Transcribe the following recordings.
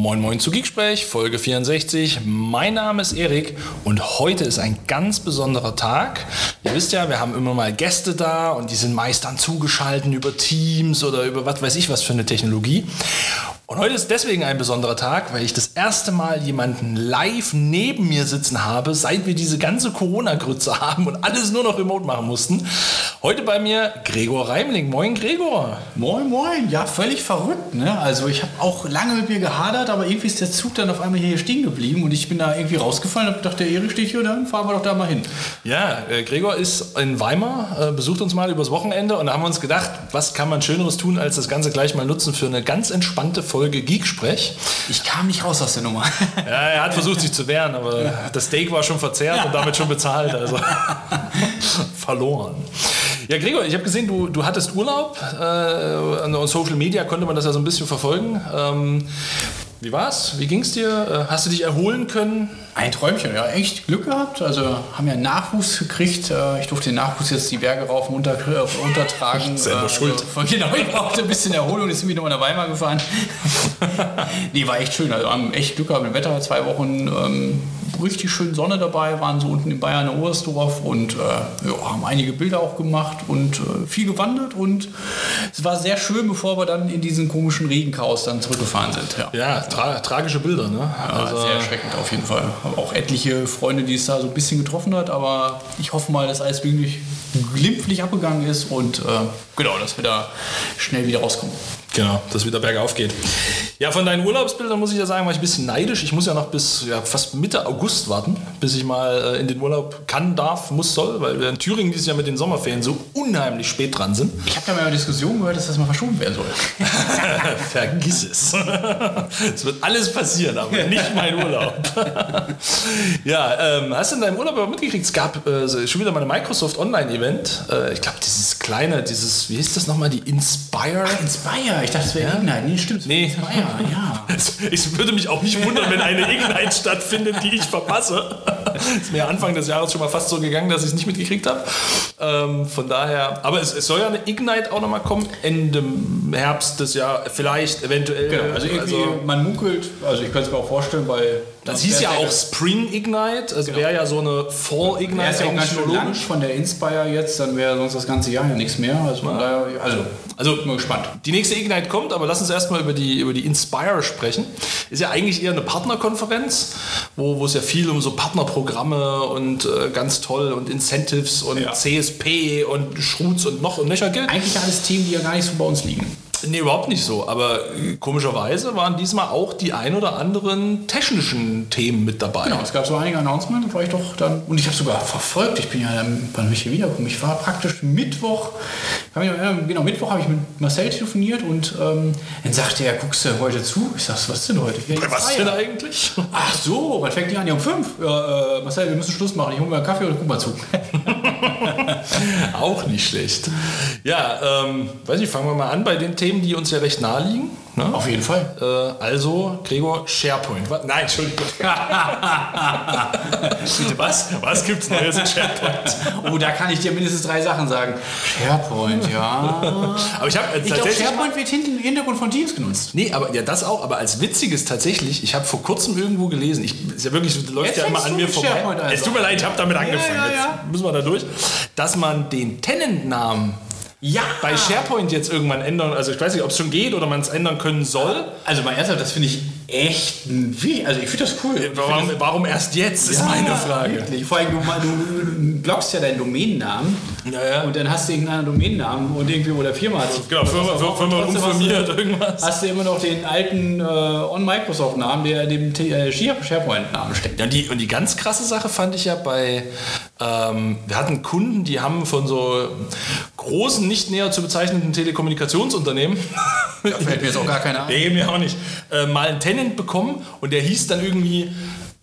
Moin Moin zu Geeksprech, Folge 64. Mein Name ist Erik und heute ist ein ganz besonderer Tag. Ihr wisst ja, wir haben immer mal Gäste da und die sind meist dann zugeschaltet über Teams oder über was weiß ich was für eine Technologie. Und heute ist deswegen ein besonderer Tag, weil ich das erste Mal jemanden live neben mir sitzen habe, seit wir diese ganze Corona-Grütze haben und alles nur noch remote machen mussten. Heute bei mir Gregor Reimling. Moin Gregor. Moin, moin. Ja, völlig verrückt. Ne? Also ich habe auch lange mit mir gehadert, aber irgendwie ist der Zug dann auf einmal hier stehen geblieben und ich bin da irgendwie rausgefallen und dachte, der Erik steht hier, dann fahren wir doch da mal hin. Ja, äh, Gregor ist in Weimar, äh, besucht uns mal übers Wochenende und da haben wir uns gedacht, was kann man Schöneres tun, als das Ganze gleich mal nutzen für eine ganz entspannte Folge Folge Geeksprech. Ich kam nicht raus aus der Nummer. Ja, er hat versucht, sich zu wehren, aber ja. das Steak war schon verzehrt und damit schon bezahlt. Also verloren. Ja, Gregor, ich habe gesehen, du, du hattest Urlaub. Äh, an Social Media konnte man das ja so ein bisschen verfolgen. Ähm, wie war's? Wie ging's dir? Äh, hast du dich erholen können? Ein Träumchen, ja, echt Glück gehabt. Also haben ja Nachwuchs gekriegt. Äh, ich durfte den Nachwuchs jetzt die Berge rauf und unter, äh, untertragen. Selber also, schuld. Genau, ich brauchte ein bisschen Erholung, jetzt sind wir nochmal nach Weimar gefahren. nee, war echt schön. Also haben echt Glück gehabt im Wetter, zwei Wochen ähm, richtig schön Sonne dabei, waren so unten in Bayern in Oberstdorf und äh, ja, haben einige Bilder auch gemacht und äh, viel gewandert und es war sehr schön, bevor wir dann in diesen komischen Regenchaos dann zurückgefahren sind. Ja, ja tra tragische Bilder, ne? Ja, also, sehr erschreckend auf jeden Fall. Habe auch etliche Freunde, die es da so ein bisschen getroffen hat, aber ich hoffe mal, dass alles wirklich glimpflich abgegangen ist und äh, genau, dass wir da schnell wieder rauskommen. Genau, dass wieder bergauf geht. Ja, von deinen Urlaubsbildern muss ich ja sagen, war ich ein bisschen neidisch. Ich muss ja noch bis ja, fast Mitte August warten, bis ich mal äh, in den Urlaub kann, darf, muss, soll, weil wir in Thüringen dieses Jahr mit den Sommerferien so unheimlich spät dran sind. Ich habe da mal eine Diskussion gehört, dass das mal verschoben werden soll. Vergiss es. es wird alles passieren, aber nicht mein Urlaub. ja, ähm, hast du in deinem Urlaub aber mitgekriegt, es gab äh, schon wieder mal ein Microsoft Online-Event. Äh, ich glaube, dieses kleine, dieses, wie hieß das nochmal, die Inspire? Ach, Inspire, ich dachte, es wäre ja? Ignite. Nee, stimmt. Nee. Inspire ja. Ich würde mich auch nicht wundern, wenn eine Ignite stattfindet, die ich verpasse. Ist mir Anfang des Jahres schon mal fast so gegangen, dass ich es nicht mitgekriegt habe. Ähm, von daher, aber es, es, soll ja eine Ignite auch nochmal kommen, Ende Herbst des Jahres, vielleicht, eventuell. Genau, also irgendwie, also, man munkelt, also ich könnte es mir auch vorstellen, weil das hieß ja auch Spring Ignite, also genau. wäre ja so eine Fall Ignite. Wäre ja auch ganz schön lang von der Inspire jetzt, dann wäre sonst das ganze Jahr ja nichts mehr. Also, ja. daher, also, also bin gespannt. Die nächste Ignite kommt, aber lass uns erstmal über die, über die Inspire sprechen. Ist ja eigentlich eher eine Partnerkonferenz, wo, wo es ja viel um so Partnerprogramme und äh, ganz toll und Incentives und ja. CSP und Schrutz und noch und nöcher geht. Eigentlich alles Themen, die ja gar nicht so bei uns liegen. Nee, überhaupt nicht so. Aber komischerweise waren diesmal auch die ein oder anderen technischen Themen mit dabei. Genau, es gab so einige Announcements, war ich doch dann. Und ich habe sogar verfolgt. Ich bin ja dann, wann ich hier wiedergekommen? Ich war praktisch Mittwoch. Genau, Mittwoch habe ich mit Marcel telefoniert und ähm, dann sagte er, guckst du heute zu? Ich sag, was denn heute? Ja, was denn eigentlich? Ach so, wann fängt die an? Ja, um fünf. Ja, äh, Marcel, wir müssen Schluss machen. Ich hole mir einen Kaffee und guck mal zu. auch nicht schlecht. Ja, ähm, weiß ich, fangen wir mal an bei den Themen Themen, die uns ja recht nahe liegen. Ne? Auf jeden Fall. Äh, also, Gregor, SharePoint. Was? Nein, Entschuldigung. was? Was gibt es Neues in SharePoint? Oh, da kann ich dir mindestens drei Sachen sagen. SharePoint, ja. aber ich habe äh, ich glaube, SharePoint wird im Hintergrund von Teams genutzt. Nee, aber ja, das auch. Aber als witziges tatsächlich, ich habe vor kurzem irgendwo gelesen, ich, ist ja wirklich, läuft Jetzt ja immer an mir vorbei. Also. Es tut mir leid, ich habe damit angefangen. Ja, ja, ja. Jetzt müssen wir da durch. Dass man den Tenant-Namen ja. bei SharePoint jetzt irgendwann ändern. Also ich weiß nicht, ob es schon geht oder man es ändern können soll. Also mein erster, das finde ich echt ein Wie. Also ich finde das cool. Warum, warum, erst jetzt, ist ja, meine Frage. Wirklich. Vor allem, du, du blockst ja deinen Domainnamen ja, ja. und dann hast du irgendeinen Domainnamen und irgendwie, wo der Firma hat. Genau, Firma, Firma informiert irgendwas. Hast du immer noch den alten äh, On-Microsoft-Namen, der dem äh, SharePoint-Namen steckt. Ja, und die, und die ganz krasse Sache fand ich ja bei, ähm, wir hatten Kunden, die haben von so großen, nicht näher zu bezeichnenden Telekommunikationsunternehmen, da fällt mir jetzt auch gar keine Ahnung. Nee, mir auch nicht, äh, mal einen Tenant bekommen und der hieß dann irgendwie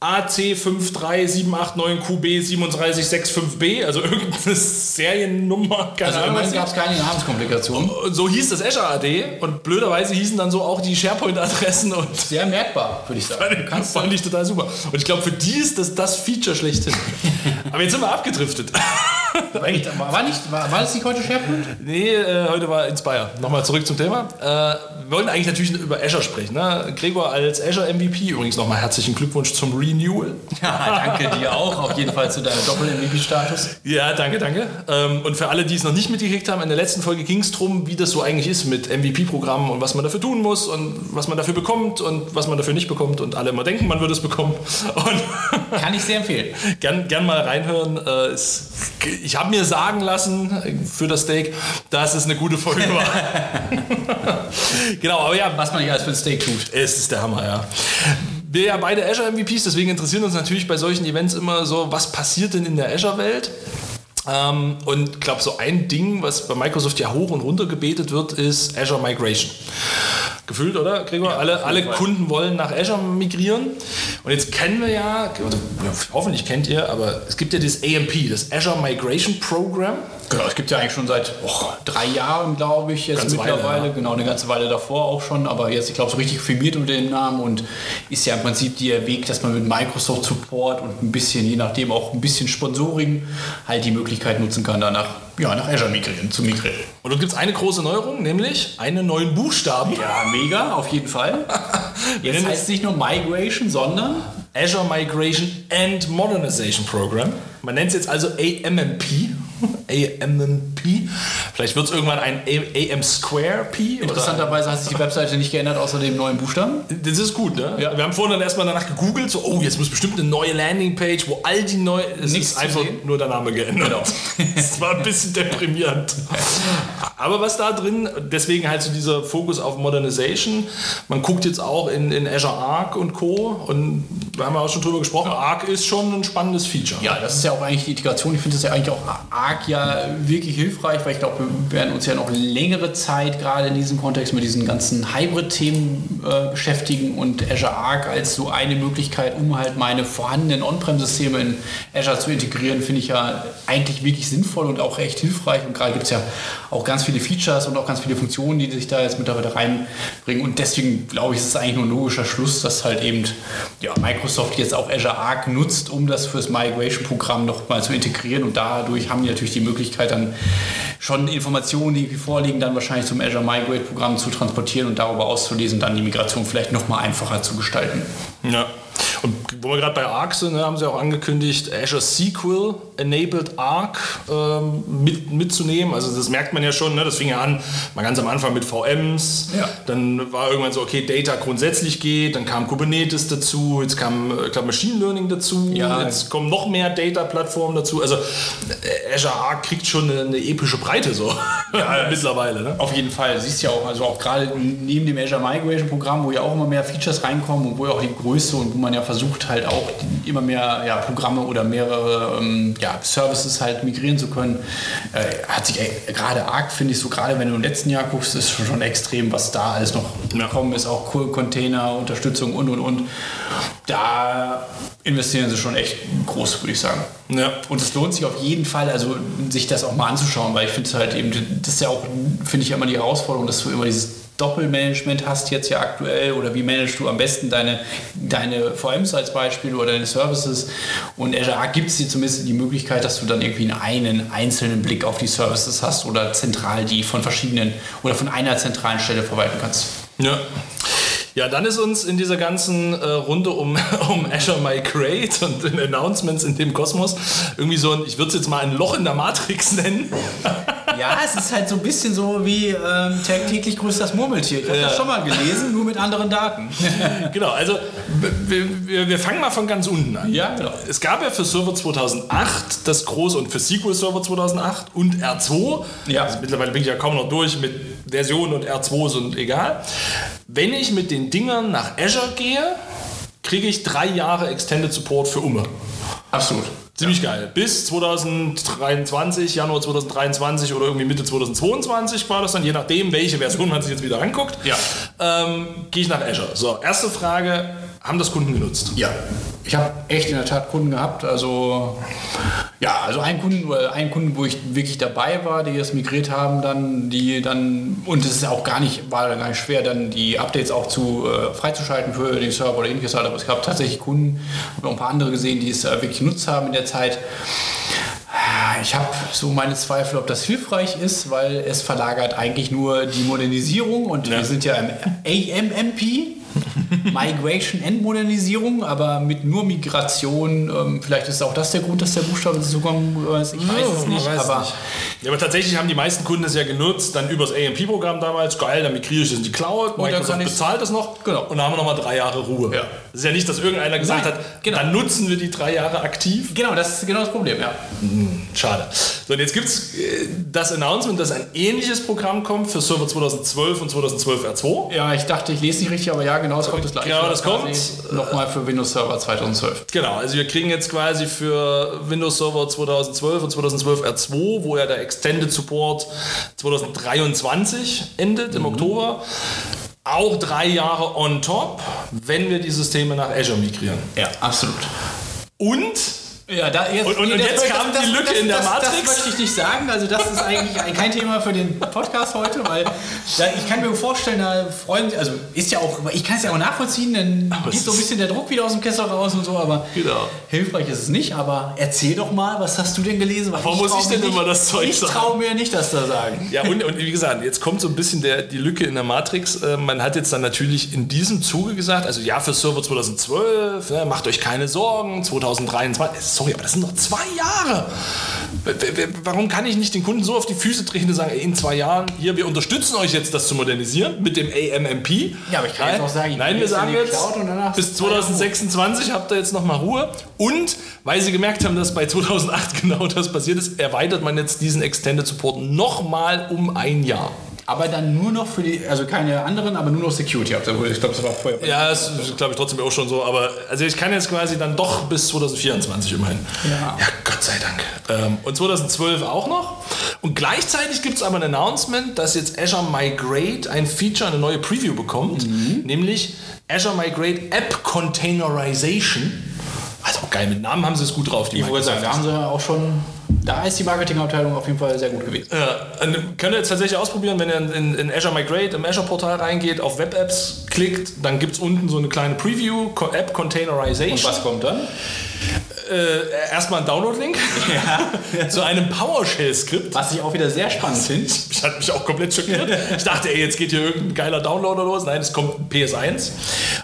AC53789QB3765B, also irgendeine Seriennummer. Also immerhin gab es keine Namenskomplikationen. So hieß das Azure AD und blöderweise hießen dann so auch die SharePoint-Adressen. Sehr merkbar, würde ich sagen. Fand, fand ich total super. Und ich glaube, für die ist das das Feature schlechthin. Aber jetzt sind wir abgedriftet. War, echt, war, nicht, war, war das nicht heute SharePoint? Nee, äh, heute war Inspire. Nochmal zurück zum Thema. Äh, wir wollten eigentlich natürlich über Azure sprechen. Ne? Gregor als Azure MVP, übrigens nochmal herzlichen Glückwunsch zum Renewal. Ja, danke dir auch, auf jeden Fall zu deinem Doppel-MVP-Status. Ja, danke, danke. Ähm, und für alle, die es noch nicht mitgekriegt haben, in der letzten Folge ging es darum, wie das so eigentlich ist mit MVP-Programmen und was man dafür tun muss und was man dafür bekommt und was man dafür nicht bekommt und alle immer denken, man würde es bekommen. Und Kann ich sehr empfehlen. gern, gern mal reinhören. Äh, es, ich habe mir sagen lassen äh, für das Steak, dass es eine gute Folge war. genau, aber ja, Was man nicht alles für ein Steak tut. es ist der Hammer, ja. Wir ja beide Azure MVPs, deswegen interessieren uns natürlich bei solchen Events immer so, was passiert denn in der Azure-Welt? Ähm, und ich glaube, so ein Ding, was bei Microsoft ja hoch und runter gebetet wird, ist Azure Migration. Gefühlt, oder, Gregor? Ja, alle alle. Kunden wollen nach Azure migrieren. Und jetzt kennen wir ja, hoffentlich kennt ihr, aber es gibt ja das AMP, das Azure Migration Program. Genau, es gibt ja eigentlich schon seit oh, drei Jahren, glaube ich, jetzt Ganze Weile, mittlerweile. ja. Genau, eine ganze Weile davor auch schon, aber jetzt, ich glaube, so richtig firmiert unter dem Namen und ist ja im Prinzip der Weg, dass man mit Microsoft Support und ein bisschen, je nachdem auch ein bisschen Sponsoring, halt die Möglichkeit nutzen kann, danach ja, nach Azure migrieren, zu migrieren. Und dort gibt es eine große Neuerung, nämlich einen neuen Buchstaben. Ja, mega, auf jeden Fall. Jetzt nennen heißt es nicht nur Migration, sondern Azure Migration and Modernization Program. Man nennt es jetzt also AMMP. AMMP. Vielleicht wird es irgendwann ein AM Square P. interessanterweise hat sich die Webseite nicht geändert, außer dem neuen Buchstaben. Das ist gut, ne? Ja. Wir haben vorhin dann erstmal danach gegoogelt, so, oh, jetzt muss bestimmt eine neue Landingpage, wo all die neue. Es Nichts ist einfach sehen. nur der Name geändert. Genau. Das war ein bisschen deprimierend. Aber was da drin, deswegen halt so dieser Fokus auf Modernization. Man guckt jetzt auch in, in Azure Arc und Co. Und wir haben ja auch schon drüber gesprochen, Arc ist schon ein spannendes Feature. Ja, das ist ja auch eigentlich die Integration. Ich finde das ja eigentlich auch arg ja wirklich hilfreich, weil ich glaube, wir werden uns ja noch längere Zeit gerade in diesem Kontext mit diesen ganzen Hybrid-Themen äh, beschäftigen und Azure Arc als so eine Möglichkeit, um halt meine vorhandenen On-Prem-Systeme in Azure zu integrieren, finde ich ja eigentlich wirklich sinnvoll und auch echt hilfreich. Und gerade gibt es ja auch ganz viele Features und auch ganz viele Funktionen, die sich da jetzt mittlerweile reinbringen. Und deswegen glaube ich, ist es eigentlich nur ein logischer Schluss, dass halt eben ja, Microsoft jetzt auch Azure Arc nutzt, um das fürs Migration-Programm noch mal zu integrieren. Und dadurch haben die natürlich die Möglichkeit, dann schon Informationen, die vorliegen, dann wahrscheinlich zum Azure Migrate-Programm zu transportieren und darüber auszulesen, dann die Migration vielleicht noch mal einfacher zu gestalten. Ja. Und wo wir gerade bei Arc sind, ne, haben sie auch angekündigt, Azure SQL Enabled Arc ähm, mit, mitzunehmen. Also das merkt man ja schon, ne? das fing ja an, mal ganz am Anfang mit VMs, Ja. dann war irgendwann so, okay, Data grundsätzlich geht, dann kam Kubernetes dazu, jetzt kam, äh, ich glaube, Machine Learning dazu, Ja. jetzt kommen noch mehr Data-Plattformen dazu. Also äh, Azure Arc kriegt schon eine, eine epische Breite so mittlerweile. Ne? Auf jeden Fall. Siehst ja auch, also auch gerade neben dem Azure Migration Programm, wo ja auch immer mehr Features reinkommen und wo ja auch die Größe und wo man ja versucht halt auch immer mehr ja, Programme oder mehrere ähm, ja, Services halt migrieren zu können, äh, hat sich ey, gerade arg, finde ich so, gerade wenn du im letzten Jahr guckst, ist schon extrem, was da alles noch gekommen ist, auch Co- Container, Unterstützung und und und. Da investieren sie schon echt groß, würde ich sagen. Ja. Und es lohnt sich auf jeden Fall, also sich das auch mal anzuschauen, weil ich finde es halt eben, das ist ja auch, finde ich ja immer die Herausforderung, dass du immer dieses Doppelmanagement hast jetzt ja aktuell oder wie managst du am besten deine, deine VMs als Beispiel oder deine Services und Azure gibt es dir zumindest die Möglichkeit, dass du dann irgendwie einen einzelnen Blick auf die Services hast oder zentral die von verschiedenen oder von einer zentralen Stelle verwalten kannst. Ja. Ja, dann ist uns in dieser ganzen äh, Runde um, um Azure Migrate und den Announcements in dem Kosmos irgendwie so ein, ich würde es jetzt mal ein Loch in der Matrix nennen. Ja, es ist halt so ein bisschen so wie ähm, täglich grüßt das Murmeltier. Ich habe Ja. das schon mal gelesen, nur mit anderen Daten. genau, also wir, wir, fangen mal von ganz unten an. Ja, genau. Es gab ja für Server 2008 das große und für SQL Server 2008 und R2. Ja. Also mittlerweile bin ich ja kaum noch durch mit Versionen und R2 sind egal. Wenn ich mit den Dingern nach Azure gehe, kriege ich drei Jahre Extended Support für Umme. Absolut. Ziemlich geil. Bis 2023, Januar 2023 oder irgendwie Mitte 2022 war das dann, je nachdem, welche Version man sich jetzt wieder anguckt. Ja. Ähm, Gehe ich nach Azure. So, erste Frage: Haben das Kunden genutzt? Ja, ich habe echt in der Tat Kunden gehabt. Also ja, also einen Kunden, einen Kunden, wo ich wirklich dabei war, die das migriert haben, dann die dann und es ist auch gar nicht war gar nicht schwer, dann die Updates auch zu äh, freizuschalten für den Server oder ähnliches. Aber es gab tatsächlich Kunden, habe noch ein paar andere gesehen, die es äh, wirklich genutzt haben in der Zeit. Ich habe so meine Zweifel, ob das hilfreich ist, weil es verlagert eigentlich nur die Modernisierung und Ja. wir sind ja im AMMP. Migration and Modernisierung, aber mit nur Migration, ähm, vielleicht ist auch das der Grund, dass der Buchstabe zukommen ist. Ich weiß es nicht, weiß aber nicht. Ja, aber tatsächlich haben die meisten Kunden es ja genutzt, dann übers AMP-Programm damals. Geil, dann migriere ich das in die Cloud. dann Microsoft kann ich's- bezahlt das noch. Genau. Und dann haben wir nochmal drei Jahre Ruhe. Ja. Das ist ja nicht, dass irgendeiner gesagt Nein, hat, genau. dann nutzen wir die drei Jahre aktiv. genau, das ist genau das Problem, ja. Schade. So, und jetzt gibt es das Announcement, dass ein ähnliches Programm kommt für Server 2012 und 2012 R2. Ja, ich dachte, ich lese nicht richtig, aber ja, genau, es kommt das gleiche. Genau, das kommt. Nochmal für Windows Server 2012. Genau, also wir kriegen jetzt quasi für Windows Server 2012 und 2012 R2, wo ja der Extended Support 2023 endet Mhm. im Oktober, auch drei Jahre on top, wenn wir die Systeme nach Azure migrieren. Ja, absolut. Und Ja, da, jetzt, Und- und- und das- jetzt kam die Lücke in der das, Matrix. Das möchte ich nicht sagen. Also das ist eigentlich ein- kein Thema für den Podcast heute, weil da, ich kann mir vorstellen, da freuen sich, also ist ja auch, ich kann es ja auch nachvollziehen, dann Aber geht so ein bisschen der Druck wieder aus dem Kessel raus und so, aber Genau. hilfreich ist es nicht. Aber erzähl doch mal, was hast du denn gelesen? Warum muss trau ich denn mir immer nicht- das Zeug Ich sagen? traue mir nicht, das da sagen. Ja, und, und wie gesagt, jetzt kommt so ein bisschen der, die Lücke in der Matrix. Äh, man hat jetzt dann natürlich in diesem Zuge gesagt, also ja, für Server 2012, ne, macht euch keine Sorgen, 2023, äh, sorry, aber das sind noch zwei Jahre. Warum kann ich nicht den Kunden so auf die Füße treten und sagen, ey, in zwei Jahren, hier, wir unterstützen euch jetzt, das zu modernisieren mit dem AMMP? Ja, aber ich kann Nein, jetzt auch sagen, ich nein, wir sagen jetzt, bis ist zwei Jahre 2026 habt ihr jetzt noch mal Ruhe. Und, weil sie gemerkt haben, dass bei 2008 genau das passiert ist, erweitert man jetzt diesen Extended Support noch mal um ein Jahr. Aber dann nur noch für die, also keine anderen, aber nur noch Security. Ich glaube, das war vorher. Ja, das ist, glaube ich, trotzdem auch schon so. Aber also ich kann jetzt quasi dann doch bis 2024 immerhin. Ja. Gott sei Dank. Ähm, und 2012 auch noch. Und gleichzeitig gibt es aber ein Announcement, dass jetzt Azure Migrate ein Feature, eine neue Preview bekommt. Nämlich Azure Migrate App Containerization. Also auch geil, mit Namen haben sie es gut drauf. Die Ich wollte sagen, da haben sie ja auch schon, da ist die Marketingabteilung auf jeden Fall sehr gut gewesen. Ja, und könnt ihr jetzt tatsächlich ausprobieren, wenn ihr in, in Azure Migrate, im Azure-Portal reingeht, auf Web Apps klickt, dann gibt es unten so eine kleine Preview, App Containerization. kommt dann? Äh, erstmal ein Download-Link zu einem PowerShell-Skript. Was ich auch wieder sehr spannend finde. Das hat mich auch komplett schockiert. Ich dachte, ey, jetzt geht hier irgendein geiler Downloader los. Nein, es kommt ein PS1.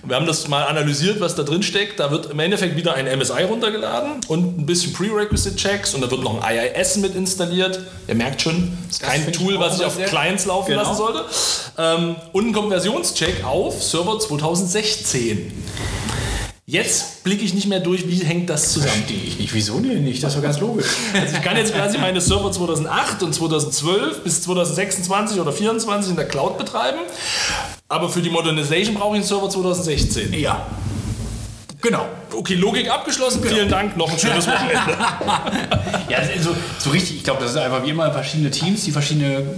Und wir haben das mal analysiert, was da drin steckt. Da wird im Endeffekt wieder ein MSI runtergeladen und ein bisschen Prerequisite-Checks und da wird noch ein IIS mit installiert. Ihr merkt schon, das ist kein ich Tool, was ich auf Clients laufen Genau. lassen sollte. Ähm, und ein Konversionscheck auf Server 2016. Jetzt blicke ich nicht mehr durch, wie hängt das zusammen. Verstehe ich nicht. Wieso denn nicht? Das war ganz logisch. Also ich kann jetzt quasi meine Server 2008 und 2012 bis 2026 oder 2024 in der Cloud betreiben, aber für die Modernization brauche ich einen Server 2016. Ja. Genau. Okay, Logik abgeschlossen, vielen Dank, noch ein schönes Wochenende. Ja, so, so richtig, ich glaube, das ist einfach wie immer verschiedene Teams, die verschiedene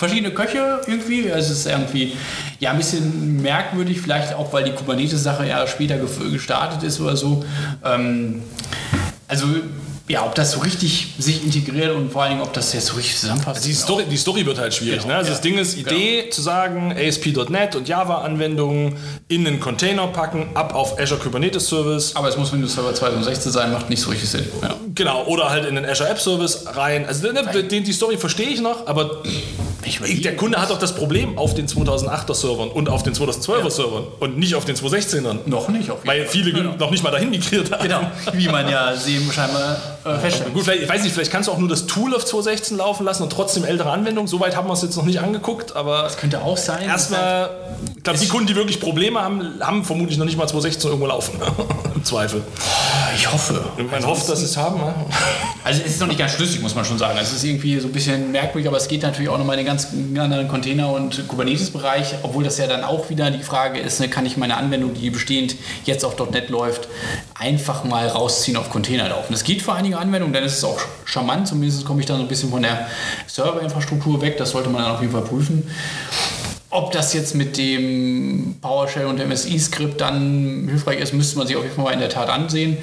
verschiedene Köche irgendwie. Also es ist irgendwie ja ein bisschen merkwürdig, vielleicht auch, weil die Kubernetes-Sache ja später ge- gestartet ist oder so. Ähm, also ja, ob das so richtig sich integriert und vor allen Dingen, ob das jetzt so richtig zusammenpasst. Die Story, die Story wird halt schwierig. Genau, ne? Also ja. das Ding ist, Idee zu sagen, ASP.NET und Java-Anwendungen in einen Container packen, ab auf Azure Kubernetes Service. Aber es muss Windows Server 2016 sein, macht nicht so richtig Sinn. Ja. Genau, oder halt in den Azure App Service rein. Also ne, die, die Story verstehe ich noch, aber der Kunde hat doch das Problem auf den 2008er Servern und auf den 2012er Servern und nicht auf den 2016ern. Noch nicht auf jeden Weil viele Genau. noch nicht mal dahin migriert haben. Genau, wie man ja sehen scheinbar äh, feststellt. Gut, vielleicht, ich weiß nicht, vielleicht kannst du auch nur das Tool auf 2016 laufen lassen und trotzdem ältere Anwendungen. Soweit haben wir es jetzt noch nicht angeguckt, aber Könnte auch sein. erstmal, ich glaube, die Kunden, die wirklich Probleme haben, haben vermutlich noch nicht mal 2016 irgendwo laufen. Im Zweifel. Ich hoffe. Man hofft, dass sie es haben. ne? Also es ist noch nicht ganz schlüssig, muss man schon sagen. Es ist irgendwie so ein bisschen merkwürdig, aber es geht natürlich auch nochmal in den ganz anderen Container- und Kubernetes-Bereich, obwohl das ja dann auch wieder die Frage ist, ne, kann ich meine Anwendung, die bestehend jetzt auf .NET läuft, einfach mal rausziehen auf Container laufen. Das geht für einige Anwendungen, dann ist es auch charmant, zumindest komme ich dann so ein bisschen von der Serverinfrastruktur weg, das sollte man dann auf jeden Fall prüfen. Ob das jetzt mit dem PowerShell und dem SI-Skript dann hilfreich ist, müsste man sich auf jeden Fall mal in der Tat ansehen.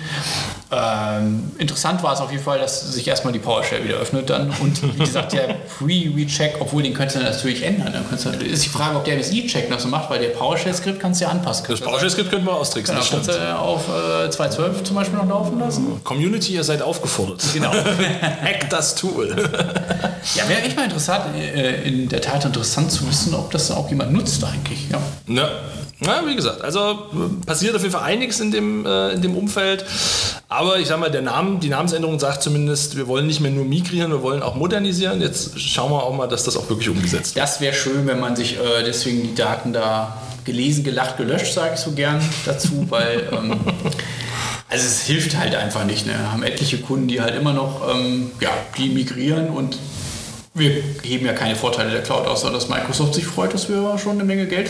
Ähm, interessant war es auf jeden Fall, dass sich erstmal die PowerShell wieder öffnet dann und wie gesagt der Pre-Recheck, obwohl den könntest du natürlich ändern. Dann könntest du, ist die Frage, ob der das E-Check noch so macht, weil der PowerShell-Skript kannst du ja anpassen. Das PowerShell-Skript können wir austricksen. Genau, kannst du auf äh, 2.12 zum Beispiel noch laufen lassen. Community, ihr seid aufgefordert. Genau. Hack das Tool. Ja, wäre echt mal interessant, äh, in der Tat interessant zu wissen, ob das auch jemand nutzt eigentlich. Ja. Ja. Ja, wie gesagt, also passiert auf jeden Fall einiges in dem, äh, in dem Umfeld. Aber ich sag mal, der Name, die Namensänderung sagt zumindest, wir wollen nicht mehr nur migrieren, wir wollen auch modernisieren. Jetzt schauen wir auch mal, dass das auch wirklich umgesetzt wird. Das wäre schön, wenn man sich äh, deswegen die Daten da gelesen, gelacht, gelöscht, sage ich so gern dazu, weil ähm, also es hilft halt einfach nicht. Ne? Wir haben etliche Kunden, die halt immer noch ähm, ja, die migrieren und wir heben ja keine Vorteile der Cloud aus, sondern dass Microsoft sich freut, dass wir schon eine Menge Geld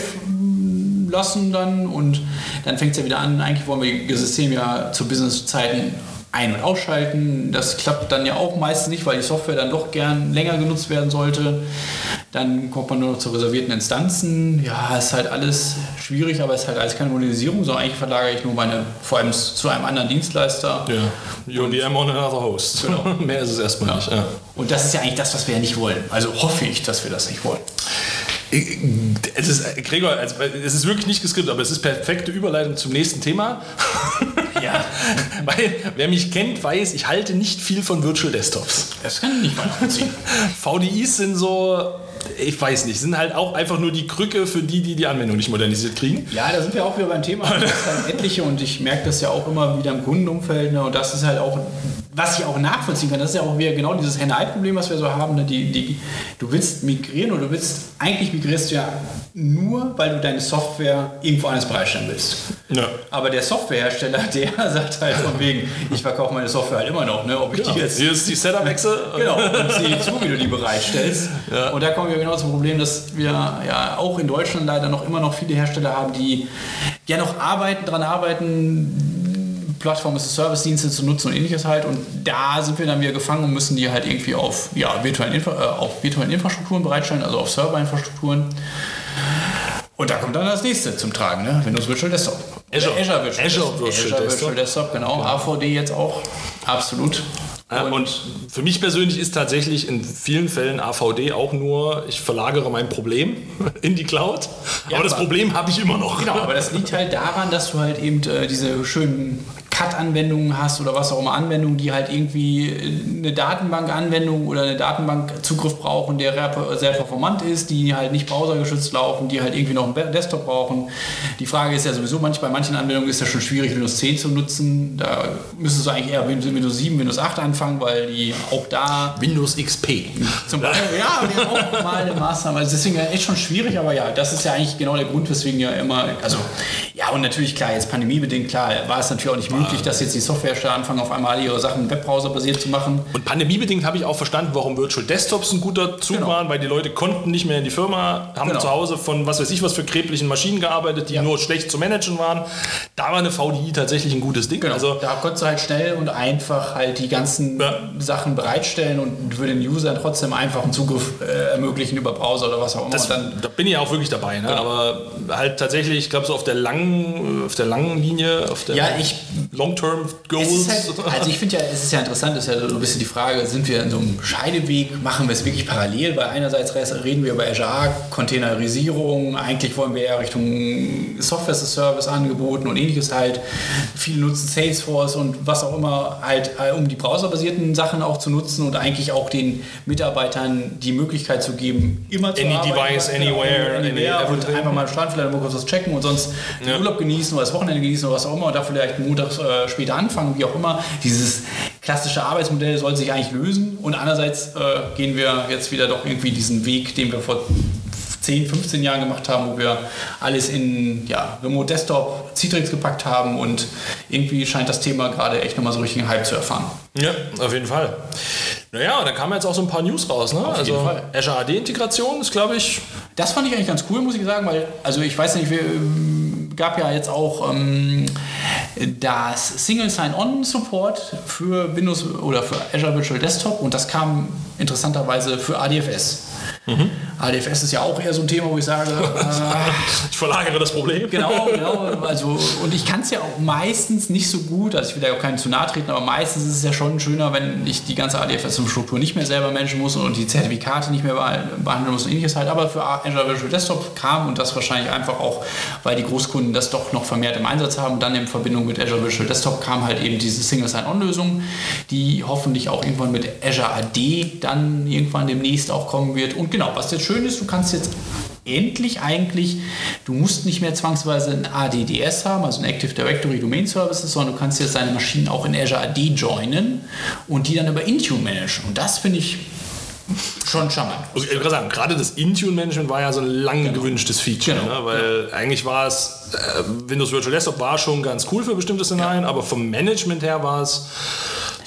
lassen dann. Und dann fängt es ja wieder an, eigentlich wollen wir das System ja zu Businesszeiten ein- und ausschalten. Das klappt dann ja auch meistens nicht, weil die Software dann doch gern länger genutzt werden sollte. Dann kommt man nur noch zu reservierten Instanzen. Ja, ist halt alles schwierig, aber es ist halt alles keine Modernisierung, sondern eigentlich verlagere ich nur meine, vor allem zu einem anderen Dienstleister. Ja, UDM on another host. Genau. Mehr ist es erstmal ja. nicht. Ja. Und das ist ja eigentlich das, was wir ja nicht wollen. Also hoffe ich, dass wir das nicht wollen. Es ist, Gregor, also es ist wirklich nicht geskriptet, aber es ist perfekte Überleitung zum nächsten Thema. Ja. Weil, wer mich kennt, weiß, ich halte nicht viel von Virtual Desktops. Das kann ich nicht mal nachvollziehen. VDIs sind so, ich weiß nicht, sind halt auch einfach nur die Krücke für die, die die Anwendung nicht modernisiert kriegen. Ja, da sind wir auch wieder beim Thema. Das ist halt etliche und ich merke das ja auch immer wieder im Kundenumfeld. Ne? Und das ist halt auch, was ich auch nachvollziehen kann, das ist ja auch wieder genau dieses Henne-Ei-Problem, was wir so haben. Ne? Die, die, du willst migrieren oder du willst, eigentlich migrierst du ja nur, weil du deine Software irgendwo anders bereitstellen willst. Ja. Aber der Softwarehersteller, der sagt halt von wegen, ich verkaufe meine Software halt immer noch, ne? ob ich genau. die jetzt... Hier ist die Setup-Wechsel. Genau, und sehe zu, wie du die bereitstellst. Ja. Und da kommen wir genau zum Problem, dass wir ja auch in Deutschland leider noch immer noch viele Hersteller haben, die ja noch arbeiten, daran arbeiten, Plattform as Service-Dienste zu nutzen und ähnliches halt. Und da sind wir dann wieder gefangen und müssen die halt irgendwie auf, ja, virtuellen, Infra äh, auf virtuellen Infrastrukturen bereitstellen, also auf Serverinfrastrukturen. Und da kommt dann das nächste zum Tragen, ne? Windows Virtual Desktop. Azure, Azure, Virtual, Azure Virtual, Azure Virtual Desktop, genau. genau. AVD jetzt auch, absolut. Und, und, für mich persönlich ist tatsächlich in vielen Fällen AVD auch nur, ich verlagere mein Problem in die Cloud. Ja, aber das Problem habe ich immer noch. Genau, aber das liegt halt daran, dass du halt eben äh, diese schönen CAD-Anwendungen hast oder was auch immer Anwendungen, die halt irgendwie eine Datenbank-Anwendung oder eine Datenbank-Zugriff brauchen, der sehr performant ist, die halt nicht browsergeschützt laufen, die halt irgendwie noch einen Desktop brauchen. Die Frage ist ja sowieso, manch, bei manchen Anwendungen ist ja schon schwierig, Windows 10 zu nutzen. Da müsstest du eigentlich eher Windows 7, Windows 8 anfangen, weil die auch da... Windows XP. Zum Beispiel, ja, die auch mal eine Maßnahme. Also deswegen echt schon schwierig, aber ja, das ist ja eigentlich genau der Grund, weswegen ja immer... Also, ja, und natürlich, klar, jetzt pandemiebedingt, klar, war es natürlich auch nicht möglich, möglich, dass jetzt die Softwarehersteller anfangen, auf einmal ihre Sachen Webbrowser-basiert zu machen. Und pandemiebedingt habe ich auch verstanden, warum Virtual Desktops ein guter Zug genau. waren, weil die Leute konnten nicht mehr in die Firma, haben genau. zu Hause von was weiß ich was für kreblichen Maschinen gearbeitet, die ja. nur schlecht zu managen waren. Da war eine VDI tatsächlich ein gutes Ding. Genau. Also, da konntest du halt schnell und einfach halt die ganzen ja. Sachen bereitstellen und für den User trotzdem einfach einen Zugriff äh, ermöglichen über Browser oder was auch immer. Das, dann, da bin ich auch wirklich dabei. Ne? Genau. Aber halt tatsächlich, ich glaube so auf der langen, auf der langen Linie, auf der ja, ich Long-Term-Goals? Halt, also ich finde ja, es ist ja interessant, ist ja so ein bisschen die Frage, sind wir in so einem Scheideweg, machen wir es wirklich parallel? Weil einerseits reden wir über Azure, Containerisierung, eigentlich wollen wir eher Richtung Software as a Service angeboten und ähnliches halt. Viele nutzen Salesforce und was auch immer halt, äh, um die browserbasierten Sachen auch zu nutzen und eigentlich auch den Mitarbeitern die Möglichkeit zu geben, immer zu Any arbeiten, device, anywhere, anywhere any, und einfach mal am Strand vielleicht mal kurz was checken und sonst ja. den Urlaub genießen oder das Wochenende genießen oder was auch immer und da vielleicht montags äh, später anfangen, wie auch immer. Dieses klassische Arbeitsmodell soll sich eigentlich lösen und andererseits äh, gehen wir jetzt wieder doch irgendwie diesen Weg, den wir vor 10, 15 Jahren gemacht haben, wo wir alles in ja, Remote Desktop, Citrix gepackt haben und irgendwie scheint das Thema gerade echt nochmal so richtig einen Hype zu erfahren. Ja, auf jeden Fall. Naja, da kamen jetzt auch so ein paar News raus. Ne? Auf also Azure AD-Integration ist, glaube ich. Das fand ich eigentlich ganz cool, muss ich sagen, weil, also ich weiß nicht, wir gab ja jetzt auch ähm, das Single Sign-On Support für Windows oder für Azure Virtual Desktop und das kam interessanterweise für ADFS. Mhm. ADFS ist ja auch eher so ein Thema, wo ich sage, äh, Ich verlagere das Problem. Genau, genau. Also, und ich kann es ja auch meistens nicht so gut, also ich will da auch keinen zu nahe treten, aber meistens ist es ja schon schöner, wenn ich die ganze ADFS-Struktur nicht mehr selber managen muss und die Zertifikate nicht mehr behandeln muss und ähnliches halt. Aber für Azure Visual Desktop kam und das wahrscheinlich einfach auch, weil die Großkunden das doch noch vermehrt im Einsatz haben, dann in Verbindung mit Azure Visual Desktop kam halt eben diese Single Sign-On-Lösung, die hoffentlich auch irgendwann mit Azure AD dann irgendwann demnächst auch kommen wird. Und genau, was jetzt schön ist, du kannst jetzt endlich eigentlich, du musst nicht mehr zwangsweise ein ADDS haben, also ein Active Directory Domain Services, sondern du kannst jetzt deine Maschinen auch in Azure AD joinen und die dann über Intune managen. Und das finde ich schon charmant. Also ich würde sagen, gerade das Intune-Management war ja so ein lang Genau. gewünschtes Feature, Genau, ne? weil eigentlich war es, Windows Virtual Desktop war schon ganz cool für bestimmte Szenarien, aber vom Management her war es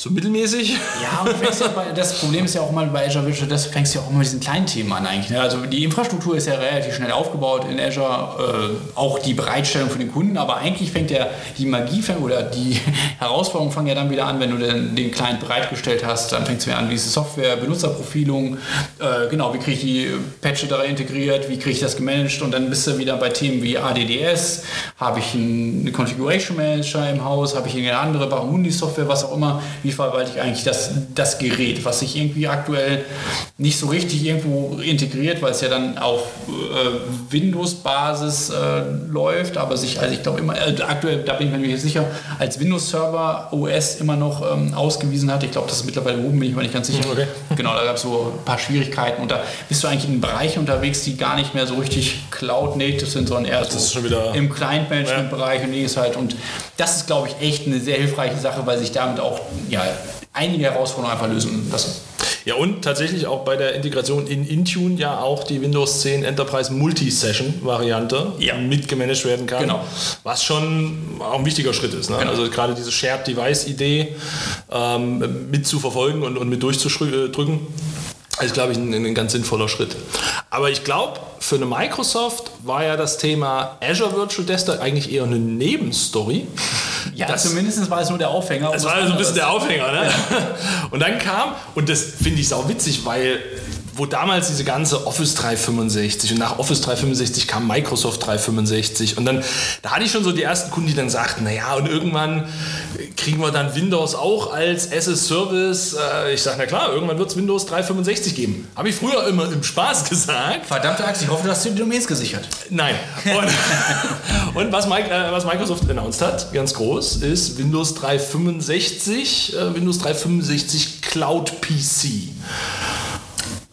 so mittelmäßig. Ja, ja bei, das Problem ist ja auch mal bei Azure Virtual Desktop fängst du ja auch immer mit diesen kleinen Themen an eigentlich. Ne? Also die Infrastruktur ist ja relativ schnell aufgebaut in Azure, äh, auch die Bereitstellung für den Kunden, aber eigentlich fängt ja die Magie fängt- oder die Herausforderungen fangen ja dann wieder an, wenn du den, den Client bereitgestellt hast, dann fängst du wieder an, wie ist die Software, Benutzerprofilung, äh, genau, wie kriege ich die Patches da integriert, wie kriege ich das gemanagt und dann bist du wieder bei Themen wie ADDS, habe ich einen Configuration Manager im Haus, habe ich irgendeine andere Barramundi Software, was auch immer, wie verwalte ich eigentlich das, das Gerät, was sich irgendwie aktuell nicht so richtig irgendwo integriert, weil es ja dann auf äh, Windows-Basis äh, läuft, aber sich, also ich glaube immer, äh, aktuell, da bin ich mir nicht sicher, als Windows-Server OS immer noch ähm, ausgewiesen hat. Ich glaube, das ist mittlerweile oben, bin ich mir nicht ganz sicher. Okay. Genau, da gab es so ein paar Schwierigkeiten und da bist du eigentlich in Bereichen unterwegs, die gar nicht mehr so richtig Cloud-native sind, sondern eher so schon wieder- im Client-Management-Bereich und ähnliches halt. Und das ist, glaube ich, echt eine sehr hilfreiche Sache, weil sich damit auch ja, einige Herausforderungen einfach lösen lassen. Ja, und tatsächlich auch bei der Integration in Intune ja auch die Windows 10 Enterprise Multi-Session-Variante Ja. mitgemanagt werden kann. Genau. Was schon auch ein wichtiger Schritt ist. Ne? Genau. Also gerade diese Shared Device-Idee ähm, mit zu verfolgen und, und mit durchzudrücken. ist, glaube ich, ein, ein ganz sinnvoller Schritt. Aber ich glaube, für eine Microsoft war ja das Thema Azure Virtual Desktop eigentlich eher eine Nebenstory. Ja, Das- zumindest war es nur der Aufhänger. Das war so ein bisschen der Aufhänger, ne? Und dann kam, und das finde ich sau witzig, weil wo damals diese ganze Office 365 und nach Office 365 kam Microsoft 365 und dann, da hatte ich schon so die ersten Kunden, die dann sagten, naja, und irgendwann kriegen wir dann Windows auch als SS-Service. Äh, Ich sage, na klar, irgendwann wird es Windows 365 geben. Habe ich früher immer im Spaß gesagt. Verdammte Axt, ich hoffe, du hast die Domains gesichert. Nein. Und, und was, Mike, äh, was Microsoft announced hat, ganz groß, ist Windows 365, äh, Windows 365 Cloud PC.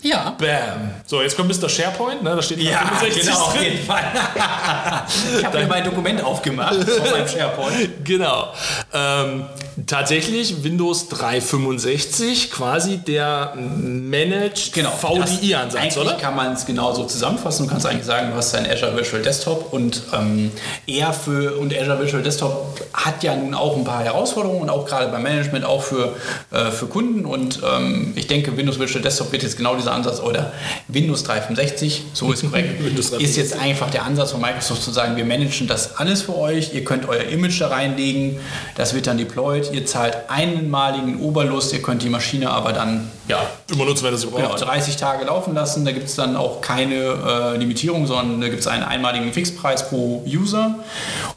Ja. Bam. So, jetzt kommt Mr. SharePoint, ne? da steht 365 genau, auf drin. jeden Fall. ich habe mir mein Dokument aufgemacht von meinem SharePoint. Genau. Ähm, tatsächlich Windows 365, quasi der Managed Genau. VDI-Ansatz, oder? kann man es genauso zusammenfassen. Du kannst eigentlich sagen, du hast dein Azure Virtual Desktop und ähm, eher für und Azure Virtual Desktop hat ja nun auch ein paar Herausforderungen und auch gerade beim Management auch für, äh, für Kunden und ähm, ich denke, Windows Virtual Desktop wird jetzt genau dieser Ansatz oder Windows 365, so ist korrekt, ist jetzt einfach der Ansatz von Microsoft zu sagen, wir managen das alles für euch, ihr könnt euer Image da reinlegen, das wird dann deployed, ihr zahlt einmaligen Oberlust, ihr könnt die Maschine aber dann ja, Immer nutzen, wenn das ihr Genau, braucht. 30 Tage laufen lassen. Da gibt es dann auch keine äh, Limitierung, sondern da gibt es einen einmaligen Fixpreis pro User.